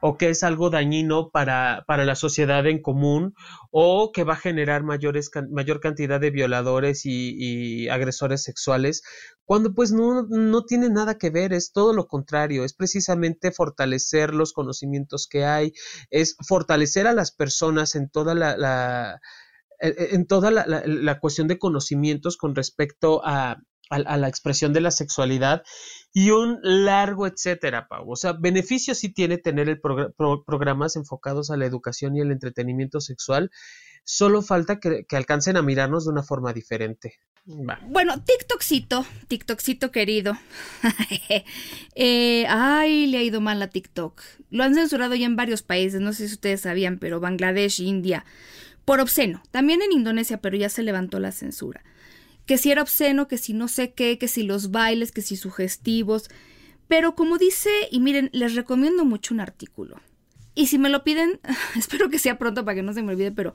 o que es algo dañino para, para la sociedad en común o que va a generar mayores, mayor cantidad de violadores y, agresores sexuales, cuando pues no, no tiene nada que ver, es todo lo contrario, es precisamente fortalecer los conocimientos que hay, es fortalecer a las personas en toda la e, e, en toda la, cuestión de conocimientos con respecto a, la expresión de la sexualidad y un largo etcétera, Pau. O sea, beneficio sí tiene tener el programas enfocados a la educación y el entretenimiento sexual. Solo falta que, alcancen a mirarnos de una forma diferente. Bueno, TikTokcito, TikTokcito querido. *laughs* Eh, ay, le ha ido mal a TikTok. Lo han censurado ya en varios países, no sé si ustedes sabían, pero Bangladesh, India por obsceno. También en Indonesia, pero ya se levantó la censura. Que si era obsceno, que si no sé qué, que si los bailes, que si sugestivos. Pero como dice, y miren, les recomiendo mucho un artículo. Y si me lo piden, *laughs* espero que sea pronto para que no se me olvide, pero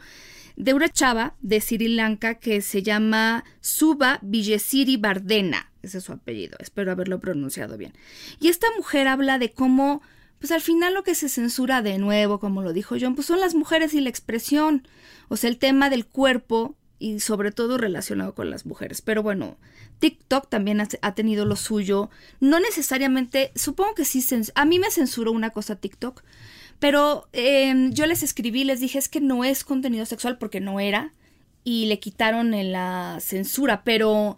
de una chava de Sri Lanka que se llama Suba Villesiri Bardena. Ese es su apellido, espero haberlo pronunciado bien. Y esta mujer habla de cómo pues al final lo que se censura de nuevo, como lo dijo John, pues son las mujeres y la expresión, o sea, el tema del cuerpo y sobre todo relacionado con las mujeres. Pero bueno, TikTok también ha, tenido lo suyo, no necesariamente, supongo que sí, a mí me censuró una cosa TikTok, pero em, yo les escribí, les dije es que no es contenido sexual porque no era, y le quitaron en la censura, pero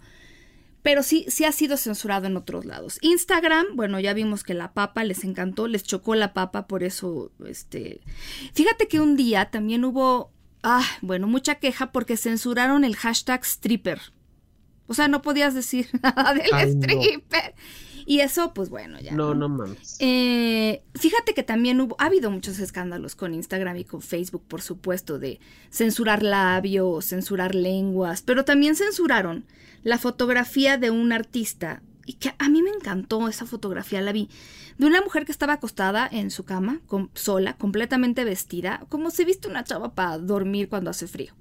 pero sí, sí ha sido censurado en otros lados. Instagram, bueno, ya vimos que la papa les encantó, les chocó la papa, por eso, este... Fíjate que un día también hubo, ah, bueno, mucha queja porque censuraron el hashtag stripper. O sea, no podías decir *laughs* nada del stripper. Y eso, pues bueno, ya. No, no, mames. Eh, fíjate que también hubo, ha habido muchos escándalos con Instagram y con Facebook, por supuesto, de censurar labios, censurar lenguas, pero también censuraron la fotografía de un artista, y que a mí me encantó esa fotografía, la vi, de una mujer que estaba acostada en su cama, sola, completamente vestida, como se viste una chava para dormir cuando hace frío.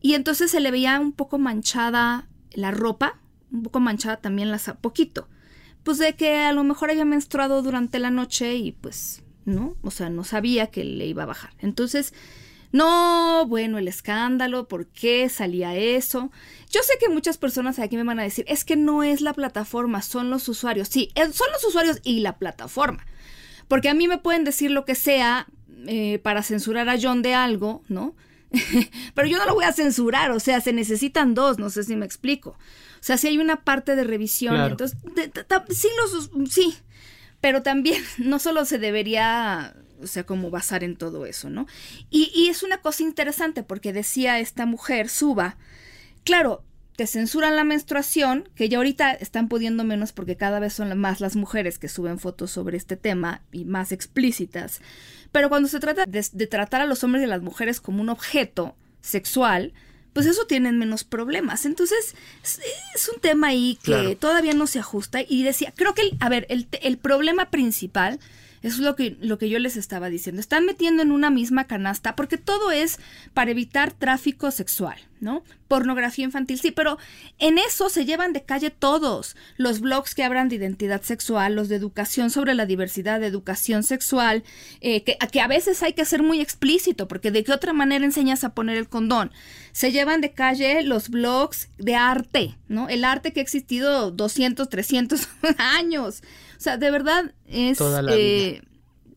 Y entonces se le veía un poco manchada la ropa, un poco manchada también la poquito. Pues de que a lo mejor había menstruado durante la noche y pues, ¿no? O sea, no sabía que le iba a bajar. Entonces, no, bueno, el escándalo, ¿por qué salía eso? Yo sé que muchas personas aquí me van a decir, es que no es la plataforma, son los usuarios. Sí, son los usuarios y la plataforma. Porque a mí me pueden decir lo que sea eh, para censurar a John de algo, ¿no? *laughs* Pero yo no lo voy a censurar, o sea, se necesitan dos, no sé si me explico. O sea, si hay una parte de revisión, entonces, sí, los, sí, pero también *laughs* no solo se debería o sea, como basar en todo eso, ¿no? Y, y es una cosa interesante porque decía esta mujer, Suba, claro, te censuran la menstruación, que ya ahorita están pudiendo menos porque cada vez son más las mujeres que suben fotos sobre este tema y más explícitas, pero cuando se trata de, tratar a los hombres y a las mujeres como un objeto sexual, pues eso tienen menos problemas. Entonces, es, un tema ahí que todavía no se ajusta. Y decía, creo que, a ver, el, el problema principal eso es lo que, lo que yo les estaba diciendo. Están metiendo en una misma canasta porque todo es para evitar tráfico sexual, ¿no? Pornografía infantil, sí, pero en eso se llevan de calle todos. Los blogs que hablan de identidad sexual, los de educación sobre la diversidad, de educación sexual, eh, que, que a veces hay que ser muy explícito porque de qué otra manera enseñas a poner el condón. Se llevan de calle los blogs de arte, ¿no? El arte que ha existido 200, 300 *laughs* años. O sea, de verdad es... Eh,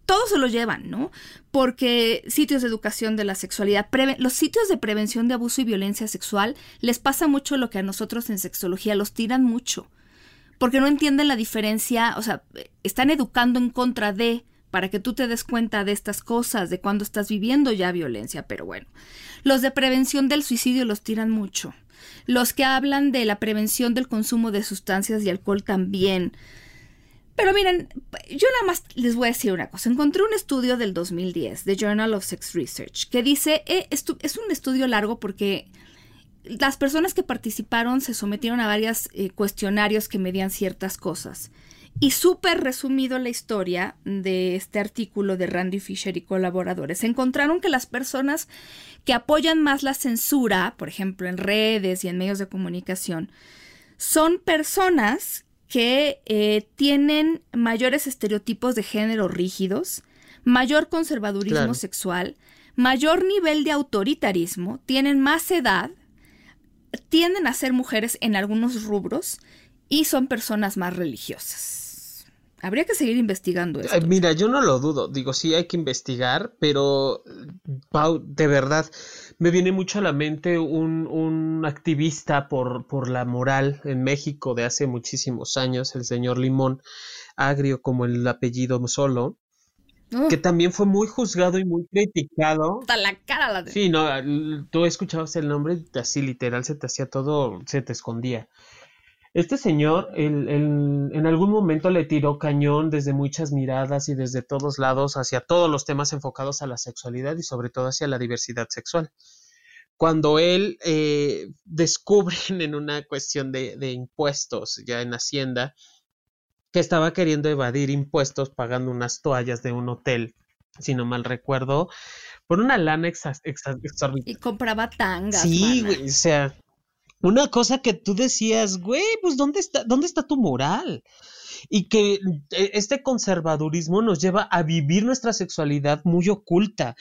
todos se lo llevan, ¿no? Porque sitios de educación de la sexualidad, los sitios de prevención de abuso y violencia sexual, les pasa mucho lo que a nosotros en sexología los tiran mucho. Porque no entienden la diferencia, o sea, están educando en contra de, para que tú te des cuenta de estas cosas, de cuando estás viviendo ya violencia, pero bueno. Los de prevención del suicidio los tiran mucho. Los que hablan de la prevención del consumo de sustancias y alcohol también. Pero miren, yo nada más les voy a decir una cosa. Encontré un estudio del 2010, de Journal of Sex Research, que dice, eh, es un estudio largo porque las personas que participaron se sometieron a varios eh, cuestionarios que medían ciertas cosas. Y súper resumido la historia de este artículo de Randy Fisher y colaboradores. Encontraron que las personas que apoyan más la censura, por ejemplo en redes y en medios de comunicación, son personas que eh, tienen mayores estereotipos de género rígidos, mayor conservadurismo sexual, mayor nivel de autoritarismo, tienen más edad, tienden a ser mujeres en algunos rubros y son personas más religiosas. Habría que seguir investigando esto. Mira, yo no lo dudo. Digo, sí hay que investigar, pero Pau, de verdad, me viene mucho a la mente un, un activista por, por la moral en México de hace muchísimos años, el señor Limón, agrio como el apellido solo, que también fue muy juzgado y muy criticado. Hasta la cara la de... Sí, no, tú escuchabas el nombre así literal se te hacía todo, se te escondía. Este señor en algún momento le tiró cañón desde muchas miradas y desde todos lados hacia todos los temas enfocados a la sexualidad y sobre todo hacia la diversidad sexual. Cuando él eh, *laughs* descubren en una cuestión de, de impuestos ya en Hacienda, que estaba queriendo evadir impuestos pagando unas toallas de un hotel, si no mal recuerdo, por una lana exorbitante. Y compraba tangas. Sí, güey, o sea, una cosa que tú decías, güey, pues ¿dónde está, dónde está tu moral? y que eh, este conservadurismo nos lleva a vivir nuestra sexualidad muy oculta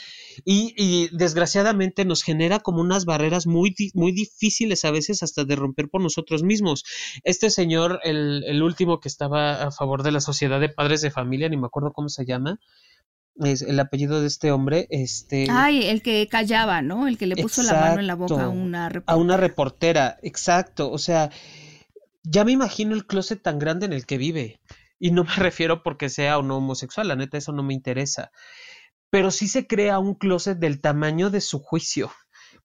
y, desgraciadamente nos genera como unas barreras muy, muy difíciles a veces hasta de romper por nosotros mismos. Este señor, el, el último que estaba a favor de la sociedad de padres de familia, ni me acuerdo cómo se llama, es el apellido de este hombre, este... Ay, el que callaba, ¿no? El que le puso la mano en la boca a una reportera. A una reportera, exacto. O sea, ya me imagino el closet tan grande en el que vive. Y no me *laughs* refiero porque sea o no homosexual, la neta, eso no me interesa. Pero sí se crea un closet del tamaño de su juicio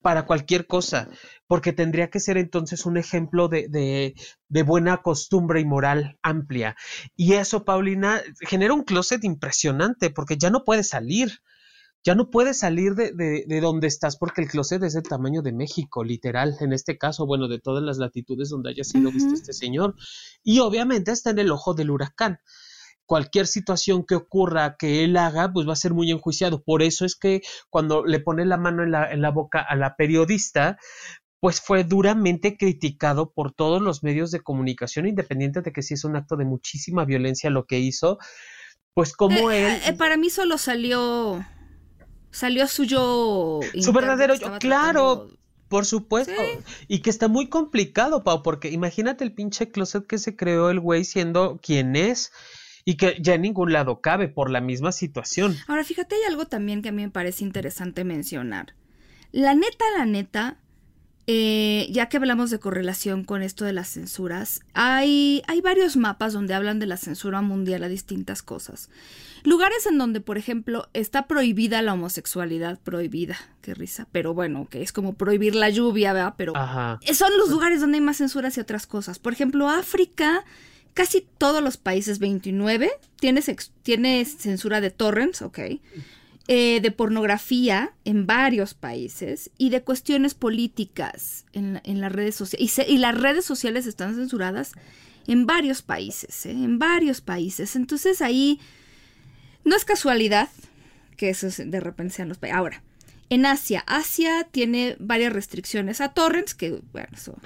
para cualquier cosa, porque tendría que ser entonces un ejemplo de, de, de, buena costumbre y moral amplia. Y eso, Paulina, genera un closet impresionante, porque ya no puede salir ya no puedes salir de, de, donde estás porque el closet es el tamaño de México, literal, en este caso, bueno, de todas las latitudes donde haya sido visto este señor. Y obviamente está en el ojo del huracán. Cualquier situación que ocurra que él haga, pues va a ser muy enjuiciado. Por eso es que cuando le pone la mano en la, en la boca a la periodista, pues fue duramente criticado por todos los medios de comunicación, independiente de que si es un acto de muchísima violencia lo que hizo, pues como eh, él... Eh, para mí solo salió salió suyo. Su verdadero yo, claro. Por supuesto. Y que está muy complicado, Pau, porque imagínate el pinche closet que se creó el güey siendo quien es y que ya en ningún lado cabe por la misma situación. Ahora, fíjate, hay algo también que a mí me parece interesante mencionar. La neta, la neta, eh, ya que hablamos de correlación con esto de las censuras, hay, hay varios mapas donde hablan de la censura mundial a distintas cosas. Lugares en donde, por ejemplo, está prohibida la homosexualidad, prohibida, qué risa, pero bueno, que es como prohibir la lluvia, ¿verdad? Pero son los lugares donde hay más censura hacia otras cosas. Por ejemplo, África, casi todos los países, 29, tiene, tiene censura de torrents, ok. Eh, de pornografía en varios países y de cuestiones políticas en, las redes sociales. Y, las redes sociales están censuradas en varios países, ¿eh? en varios países. Entonces ahí no es casualidad que eso de repente sean los países. Ahora, en Asia, Asia tiene varias restricciones a torrents, que bueno, eso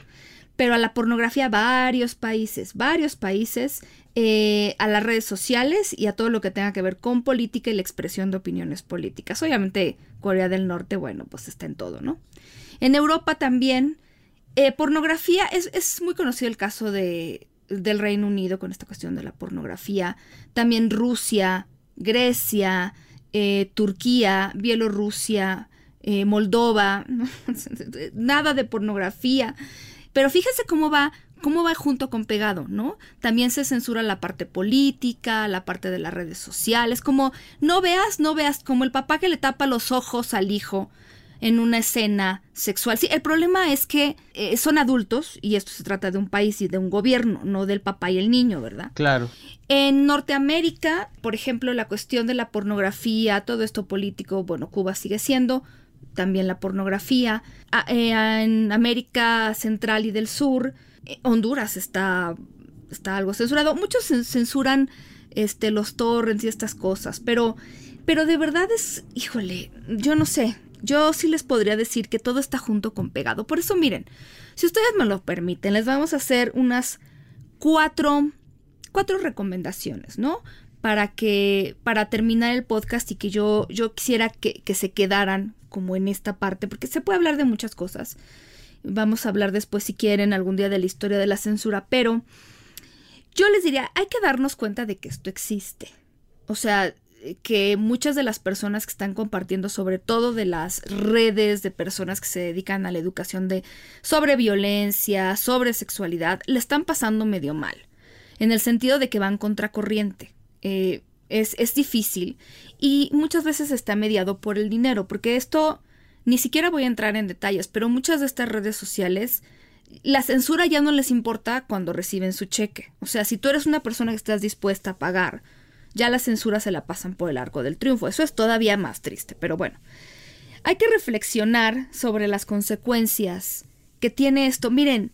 pero a la pornografía varios países, varios países, eh, a las redes sociales y a todo lo que tenga que ver con política y la expresión de opiniones políticas. Obviamente Corea del Norte, bueno, pues está en todo, ¿no? En Europa también, eh, pornografía, es, es, muy conocido el caso de, del Reino Unido con esta cuestión de la pornografía, también Rusia, Grecia, eh, Turquía, Bielorrusia, Moldova, *laughs* nada de pornografía. Pero fíjese cómo va, cómo va junto con pegado, ¿no? También se censura la parte política, la parte de las redes sociales, como no veas, no veas, como el papá que le tapa los ojos al hijo. en una escena sexual. Sí, el problema es que eh, son adultos y esto se trata de un país y de un gobierno, no del papá y el niño, ¿verdad? Claro. En Norteamérica, por ejemplo, la cuestión de la pornografía, todo esto político, bueno, Cuba sigue siendo también la pornografía. Eh, en América Central y del Sur, eh, Honduras está, está algo censurado. Muchos censuran este, los torrents y estas cosas, pero, pero de verdad es, híjole, yo no sé, yo sí les podría decir que todo está junto con pegado. Por eso, miren, si ustedes me lo permiten, les vamos a hacer unas cuatro, cuatro recomendaciones, ¿no? Para que, para terminar el podcast y que yo, yo quisiera que, que se quedaran como en esta parte, porque se puede hablar de muchas cosas. Vamos a hablar después, si quieren, algún día de la historia de la censura, pero yo les diría, hay que darnos cuenta de que esto existe. O sea, que muchas de las personas que están compartiendo, sobre todo de las redes de personas que se dedican a la educación de sobre violencia, sobre sexualidad, le están pasando medio mal, en el sentido de que van contracorriente. Eh, es, es difícil y muchas veces está mediado por el dinero, porque esto ni siquiera voy a entrar en detalles, pero muchas de estas redes sociales la censura ya no les importa cuando reciben su cheque. O sea, si tú eres una persona que estás dispuesta a pagar ya la censura se la pasan por el arco del triunfo. Eso es todavía más triste, pero bueno. Hay que reflexionar sobre las consecuencias que tiene esto. Miren,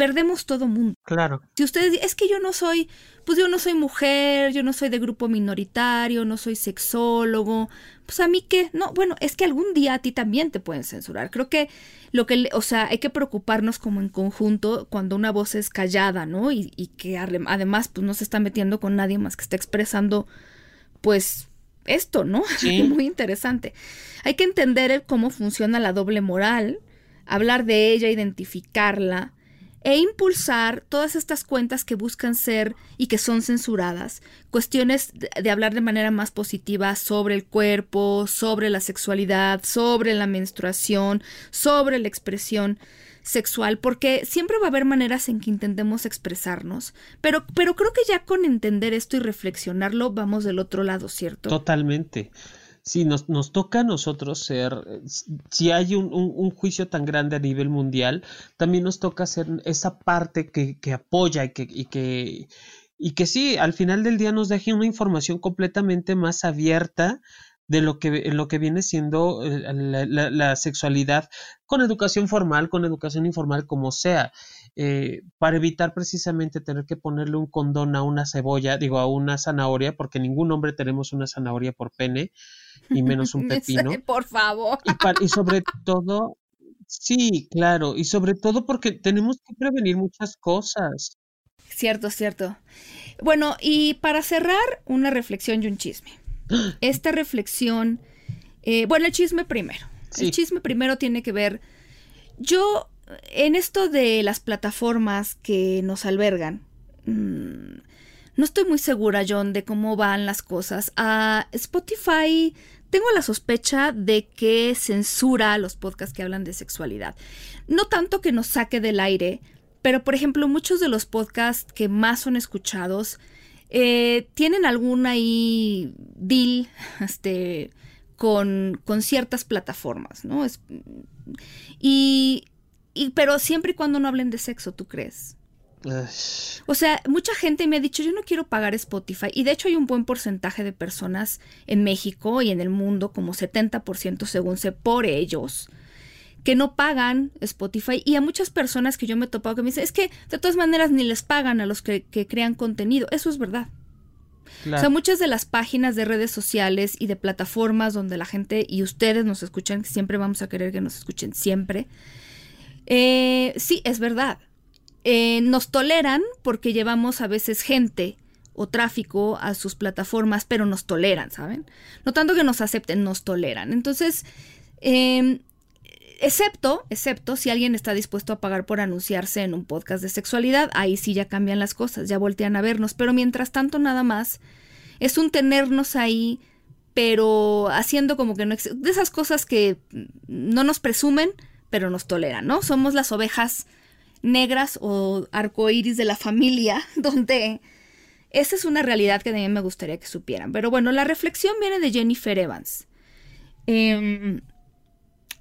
perdemos todo mundo. Claro. Si ustedes es que yo no soy, pues yo no soy mujer, yo no soy de grupo minoritario, no soy sexólogo, pues a mí qué, no, bueno, es que algún día a ti también te pueden censurar. Creo que lo que, o sea, hay que preocuparnos como en conjunto cuando una voz es callada, ¿no? Y, y que además pues no se está metiendo con nadie más que está expresando, pues, esto, ¿no? *laughs* Sí. Muy interesante. Hay que entender cómo funciona la doble moral, hablar de ella, identificarla, e impulsar todas estas cuentas que buscan ser y que son censuradas, cuestiones de, hablar de manera más positiva sobre el cuerpo, sobre la sexualidad, sobre la menstruación, sobre la expresión sexual, porque siempre va a haber maneras en que intentemos expresarnos, pero, pero creo que ya con entender esto y reflexionarlo vamos del otro lado, ¿cierto? Totalmente si nos, nos toca a nosotros ser, si hay un, un, juicio tan grande a nivel mundial, también nos toca ser esa parte que, que apoya y que, y que, y que sí, al final del día nos deje una información completamente más abierta de lo que, lo que viene siendo eh, la, la, sexualidad con educación formal, con educación informal, como sea, eh, para evitar precisamente tener que ponerle un condón a una cebolla, digo, a una zanahoria, porque ningún hombre tenemos una zanahoria por pene, y *laughs* menos un pepino. por favor. Y, y sobre todo, sí, claro, y sobre todo porque tenemos que prevenir muchas cosas. Cierto, cierto. Bueno, y para cerrar, una reflexión y un chisme. *gasps* Esta reflexión, eh, bueno, el chisme primero. El chisme primero tiene que ver, yo, en esto de las plataformas que nos albergan, mmm, no estoy muy segura, John, de cómo van las cosas. A Spotify tengo la sospecha de que censura los podcasts que hablan de sexualidad. No tanto que nos saque del aire, pero por ejemplo, muchos de los podcasts que más son escuchados eh, tienen algún ahí deal *laughs* este, con, con ciertas plataformas, ¿no? Es, y, y, pero siempre y cuando no hablen de sexo, ¿tú crees? O sea, mucha gente me ha dicho, yo no quiero pagar Spotify. Y de hecho hay un buen porcentaje de personas en México y en el mundo, como 70% según sé, por ellos, que no pagan Spotify. Y a muchas personas que yo me he topado que me dicen, es que de todas maneras ni les pagan a los que, crean contenido. Eso es verdad. O sea, muchas de las páginas de redes sociales y de plataformas donde la gente y ustedes nos escuchan, siempre vamos a querer que nos escuchen siempre. Eh, sí, es verdad eh, nos toleran porque llevamos a veces gente o tráfico a sus plataformas, pero nos toleran, ¿saben? No tanto que nos acepten, nos toleran. Entonces, em, excepto, excepto si alguien está dispuesto a pagar por anunciarse en un podcast de sexualidad, ahí sí ya cambian las cosas, ya voltean a vernos, pero mientras tanto nada más es un tenernos ahí, pero haciendo como que no de esas cosas que no nos presumen, pero nos toleran, ¿no? Somos las ovejas negras o arcoíris de la familia, *laughs* donde esa es una realidad que también me gustaría que supieran. Pero bueno, la reflexión viene de Jennifer Evans. Em,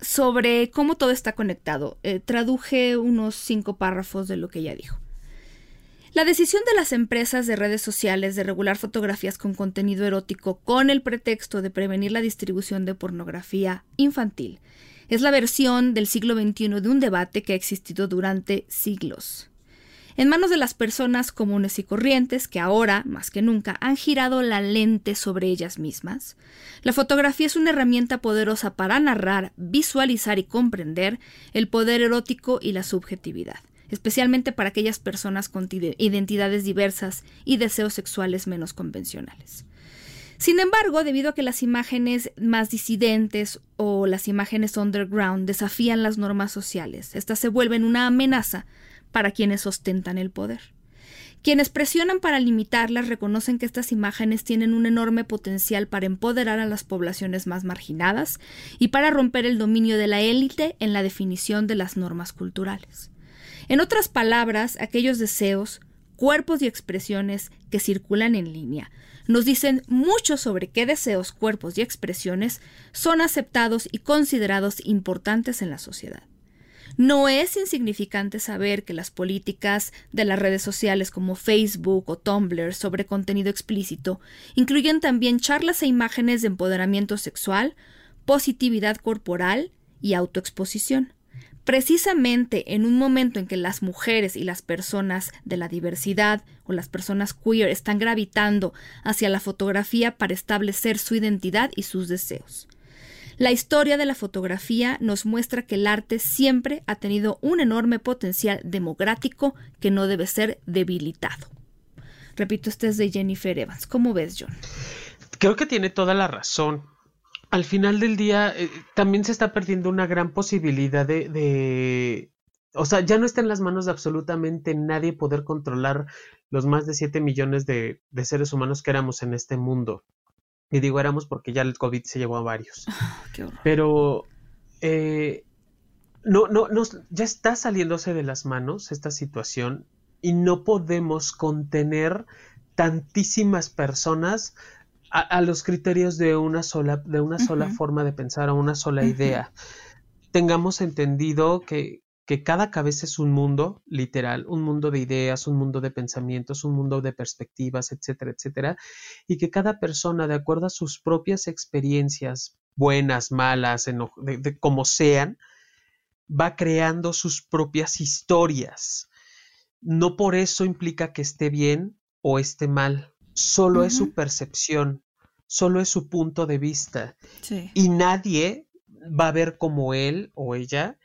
sobre cómo todo está conectado. Eh, traduje unos cinco párrafos de lo que ella dijo. La decisión de las empresas de redes sociales de regular fotografías con contenido erótico con el pretexto de prevenir la distribución de pornografía infantil es la versión del siglo XXI de un debate que ha existido durante siglos. En manos de las personas comunes y corrientes que ahora, más que nunca, han girado la lente sobre ellas mismas, la fotografía es una herramienta poderosa para narrar, visualizar y comprender el poder erótico y la subjetividad especialmente para aquellas personas con identidades diversas y deseos sexuales menos convencionales. Sin embargo, debido a que las imágenes más disidentes o las imágenes underground desafían las normas sociales, estas se vuelven una amenaza para quienes ostentan el poder. Quienes presionan para limitarlas reconocen que estas imágenes tienen un enorme potencial para empoderar a las poblaciones más marginadas y para romper el dominio de la élite en la definición de las normas culturales. En otras palabras, aquellos deseos, cuerpos y expresiones que circulan en línea nos dicen mucho sobre qué deseos, cuerpos y expresiones son aceptados y considerados importantes en la sociedad. No es insignificante saber que las políticas de las redes sociales como Facebook o Tumblr sobre contenido explícito incluyen también charlas e imágenes de empoderamiento sexual, positividad corporal y autoexposición precisamente en un momento en que las mujeres y las personas de la diversidad o las personas queer están gravitando hacia la fotografía para establecer su identidad y sus deseos. La historia de la fotografía nos muestra que el arte siempre ha tenido un enorme potencial democrático que no debe ser debilitado. Repito, este es de Jennifer Evans. ¿Cómo ves, John? Creo que tiene toda la razón al final del día eh, también se está perdiendo una gran posibilidad de, de, o sea, ya no está en las manos de absolutamente nadie poder controlar los más de 7 millones de, de seres humanos que éramos en este mundo. Y digo éramos porque ya el COVID se llevó a varios. *laughs* Ah, Pero eh, no, no, no, ya está saliéndose de las manos esta situación y no podemos contener tantísimas personas a, los criterios de una sola, de una sola forma de pensar o una sola idea. Tengamos entendido que, que cada cabeza es un mundo, literal, un mundo de ideas, un mundo de pensamientos, un mundo de perspectivas, etcétera, etcétera, y que cada persona, de acuerdo a sus propias experiencias, buenas, malas, de, como sean, va creando sus propias historias. No por eso implica que esté bien o esté mal solo es su percepción, solo es su punto de vista. Y nadie va a ver como él o ella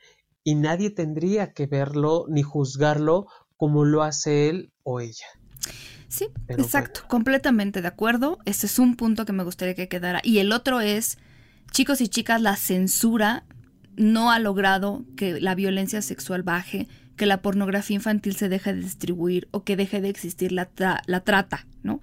y nadie tendría que verlo ni juzgarlo como lo hace él o ella. Sí, exacto, completamente de acuerdo. Ese es un punto que me gustaría que quedara. Y el otro es, chicos y chicas, la censura no ha logrado que la violencia sexual baje, que la pornografía infantil se deje de distribuir o que deje de existir la, la trata, ¿no?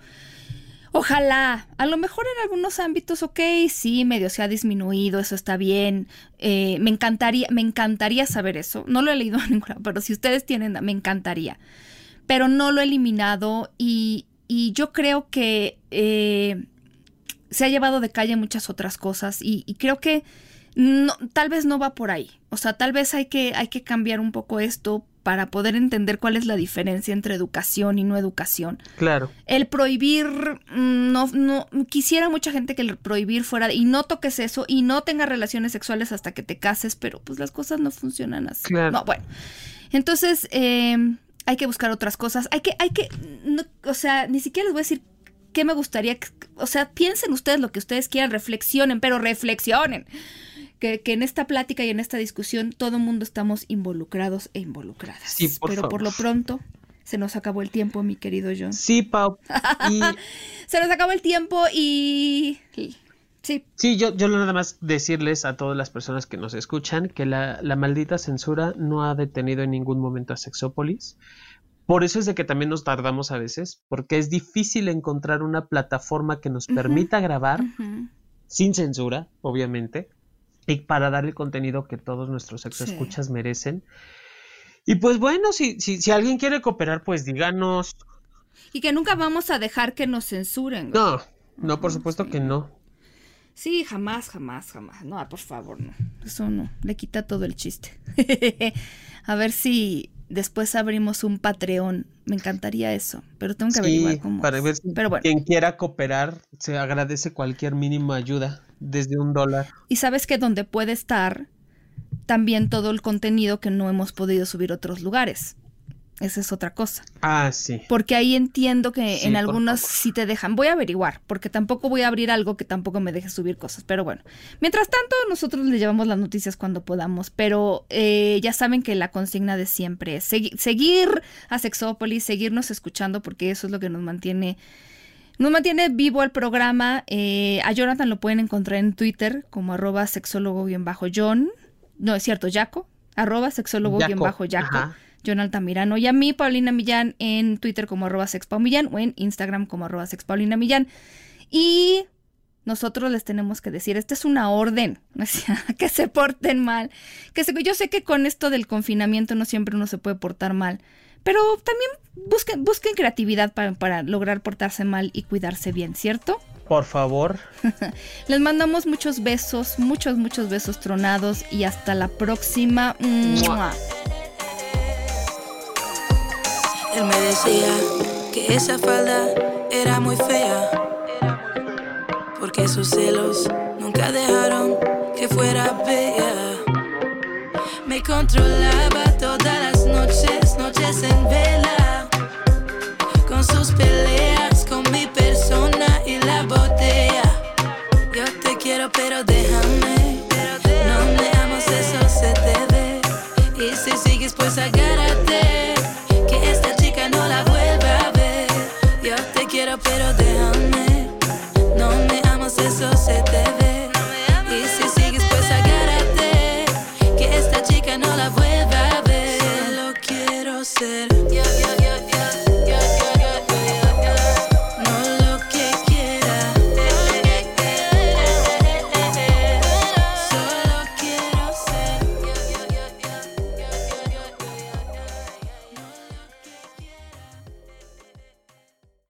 Ojalá, a lo mejor en algunos ámbitos, ok, sí, medio se ha disminuido, eso está bien. Eh, me encantaría, me encantaría saber eso. No lo he leído *laughs* en ninguna, pero si ustedes tienen, me encantaría. Pero no lo he eliminado y, y yo creo que eh, se ha llevado de calle muchas otras cosas y, y creo que no, tal vez no va por ahí. O sea, tal vez hay que, hay que cambiar un poco esto para poder entender cuál es la diferencia entre educación y no educación. Claro. El prohibir, mm, no, no, quisiera mucha gente que el prohibir fuera, y no toques eso, y no tengas relaciones sexuales hasta que te cases, pero pues las cosas no funcionan así. Claro. No, bueno. Entonces, eh, hay que buscar otras cosas. Hay que, hay que, o sea, ni siquiera les voy a decir qué me gustaría, o sea, piensen ustedes lo que ustedes quieran, reflexionen, pero reflexionen que, en esta plática y en esta discusión todo el mundo estamos involucrados e involucradas. Sí, por Pero por lo pronto se nos acabó el tiempo, mi querido John. Sí, Pau. *laughs* se nos acabó el tiempo y... Sí. Sí, yo, yo nada más decirles a todas las personas que nos escuchan que la, la maldita censura no ha detenido en ningún momento a Sexópolis. Por eso es de que también nos tardamos a veces, porque es difícil encontrar una plataforma que nos permita grabar sin censura, obviamente, y para dar el contenido que todos nuestros ex escuchas merecen. Y pues bueno, si, si, si alguien quiere cooperar, pues díganos. Y que nunca vamos a dejar que nos censuren. No, no, por supuesto que no. Sí, jamás, jamás, jamás. No, por favor, no. Eso no. Le quita todo el chiste. *laughs* a ver si después abrimos un Patreon. Me encantaría eso. Pero tengo que averiguar cómo. Para ver si pero bueno. quien quiera cooperar, se agradece cualquier mínima ayuda. Desde un dólar. Y sabes que donde puede estar también todo el contenido que no hemos podido subir a otros lugares. Esa es otra cosa. Ah, sí. Porque ahí entiendo que Sí, en algunos sí te dejan. Voy a averiguar, porque tampoco voy a abrir algo que tampoco me deje subir cosas. Pero bueno, mientras tanto, nosotros les llevamos las noticias cuando podamos. Pero eh, ya saben que la consigna de siempre es segui- seguir a Sexópolis, seguirnos escuchando, porque eso es lo que nos mantiene. Nos mantiene vivo el programa. Eh, a Jonathan lo pueden encontrar en Twitter como arroba sexólogo-john. No, es cierto, Yaco. Arroba sexólogo-yaco. Ajá. John Altamirano y a mí, Paulina Millán, en Twitter como arroba sexpaumillán o en Instagram como arroba sexpaulina millán. Y nosotros les tenemos que decir, esta es una orden, *laughs* o sea, que se porten mal. Que se, yo sé que con esto del confinamiento no siempre uno se puede portar mal, pero también busquen, busquen creatividad para, para lograr portarse mal y cuidarse bien, ¿cierto? Por favor. *laughs* Les mandamos muchos besos, muchos, muchos besos tronados y hasta la próxima. ¡Mua! Él me decía que esa falda era muy fea. Porque sus celos nunca dejaron que fuera bella. Me controlaba y la pero déjame.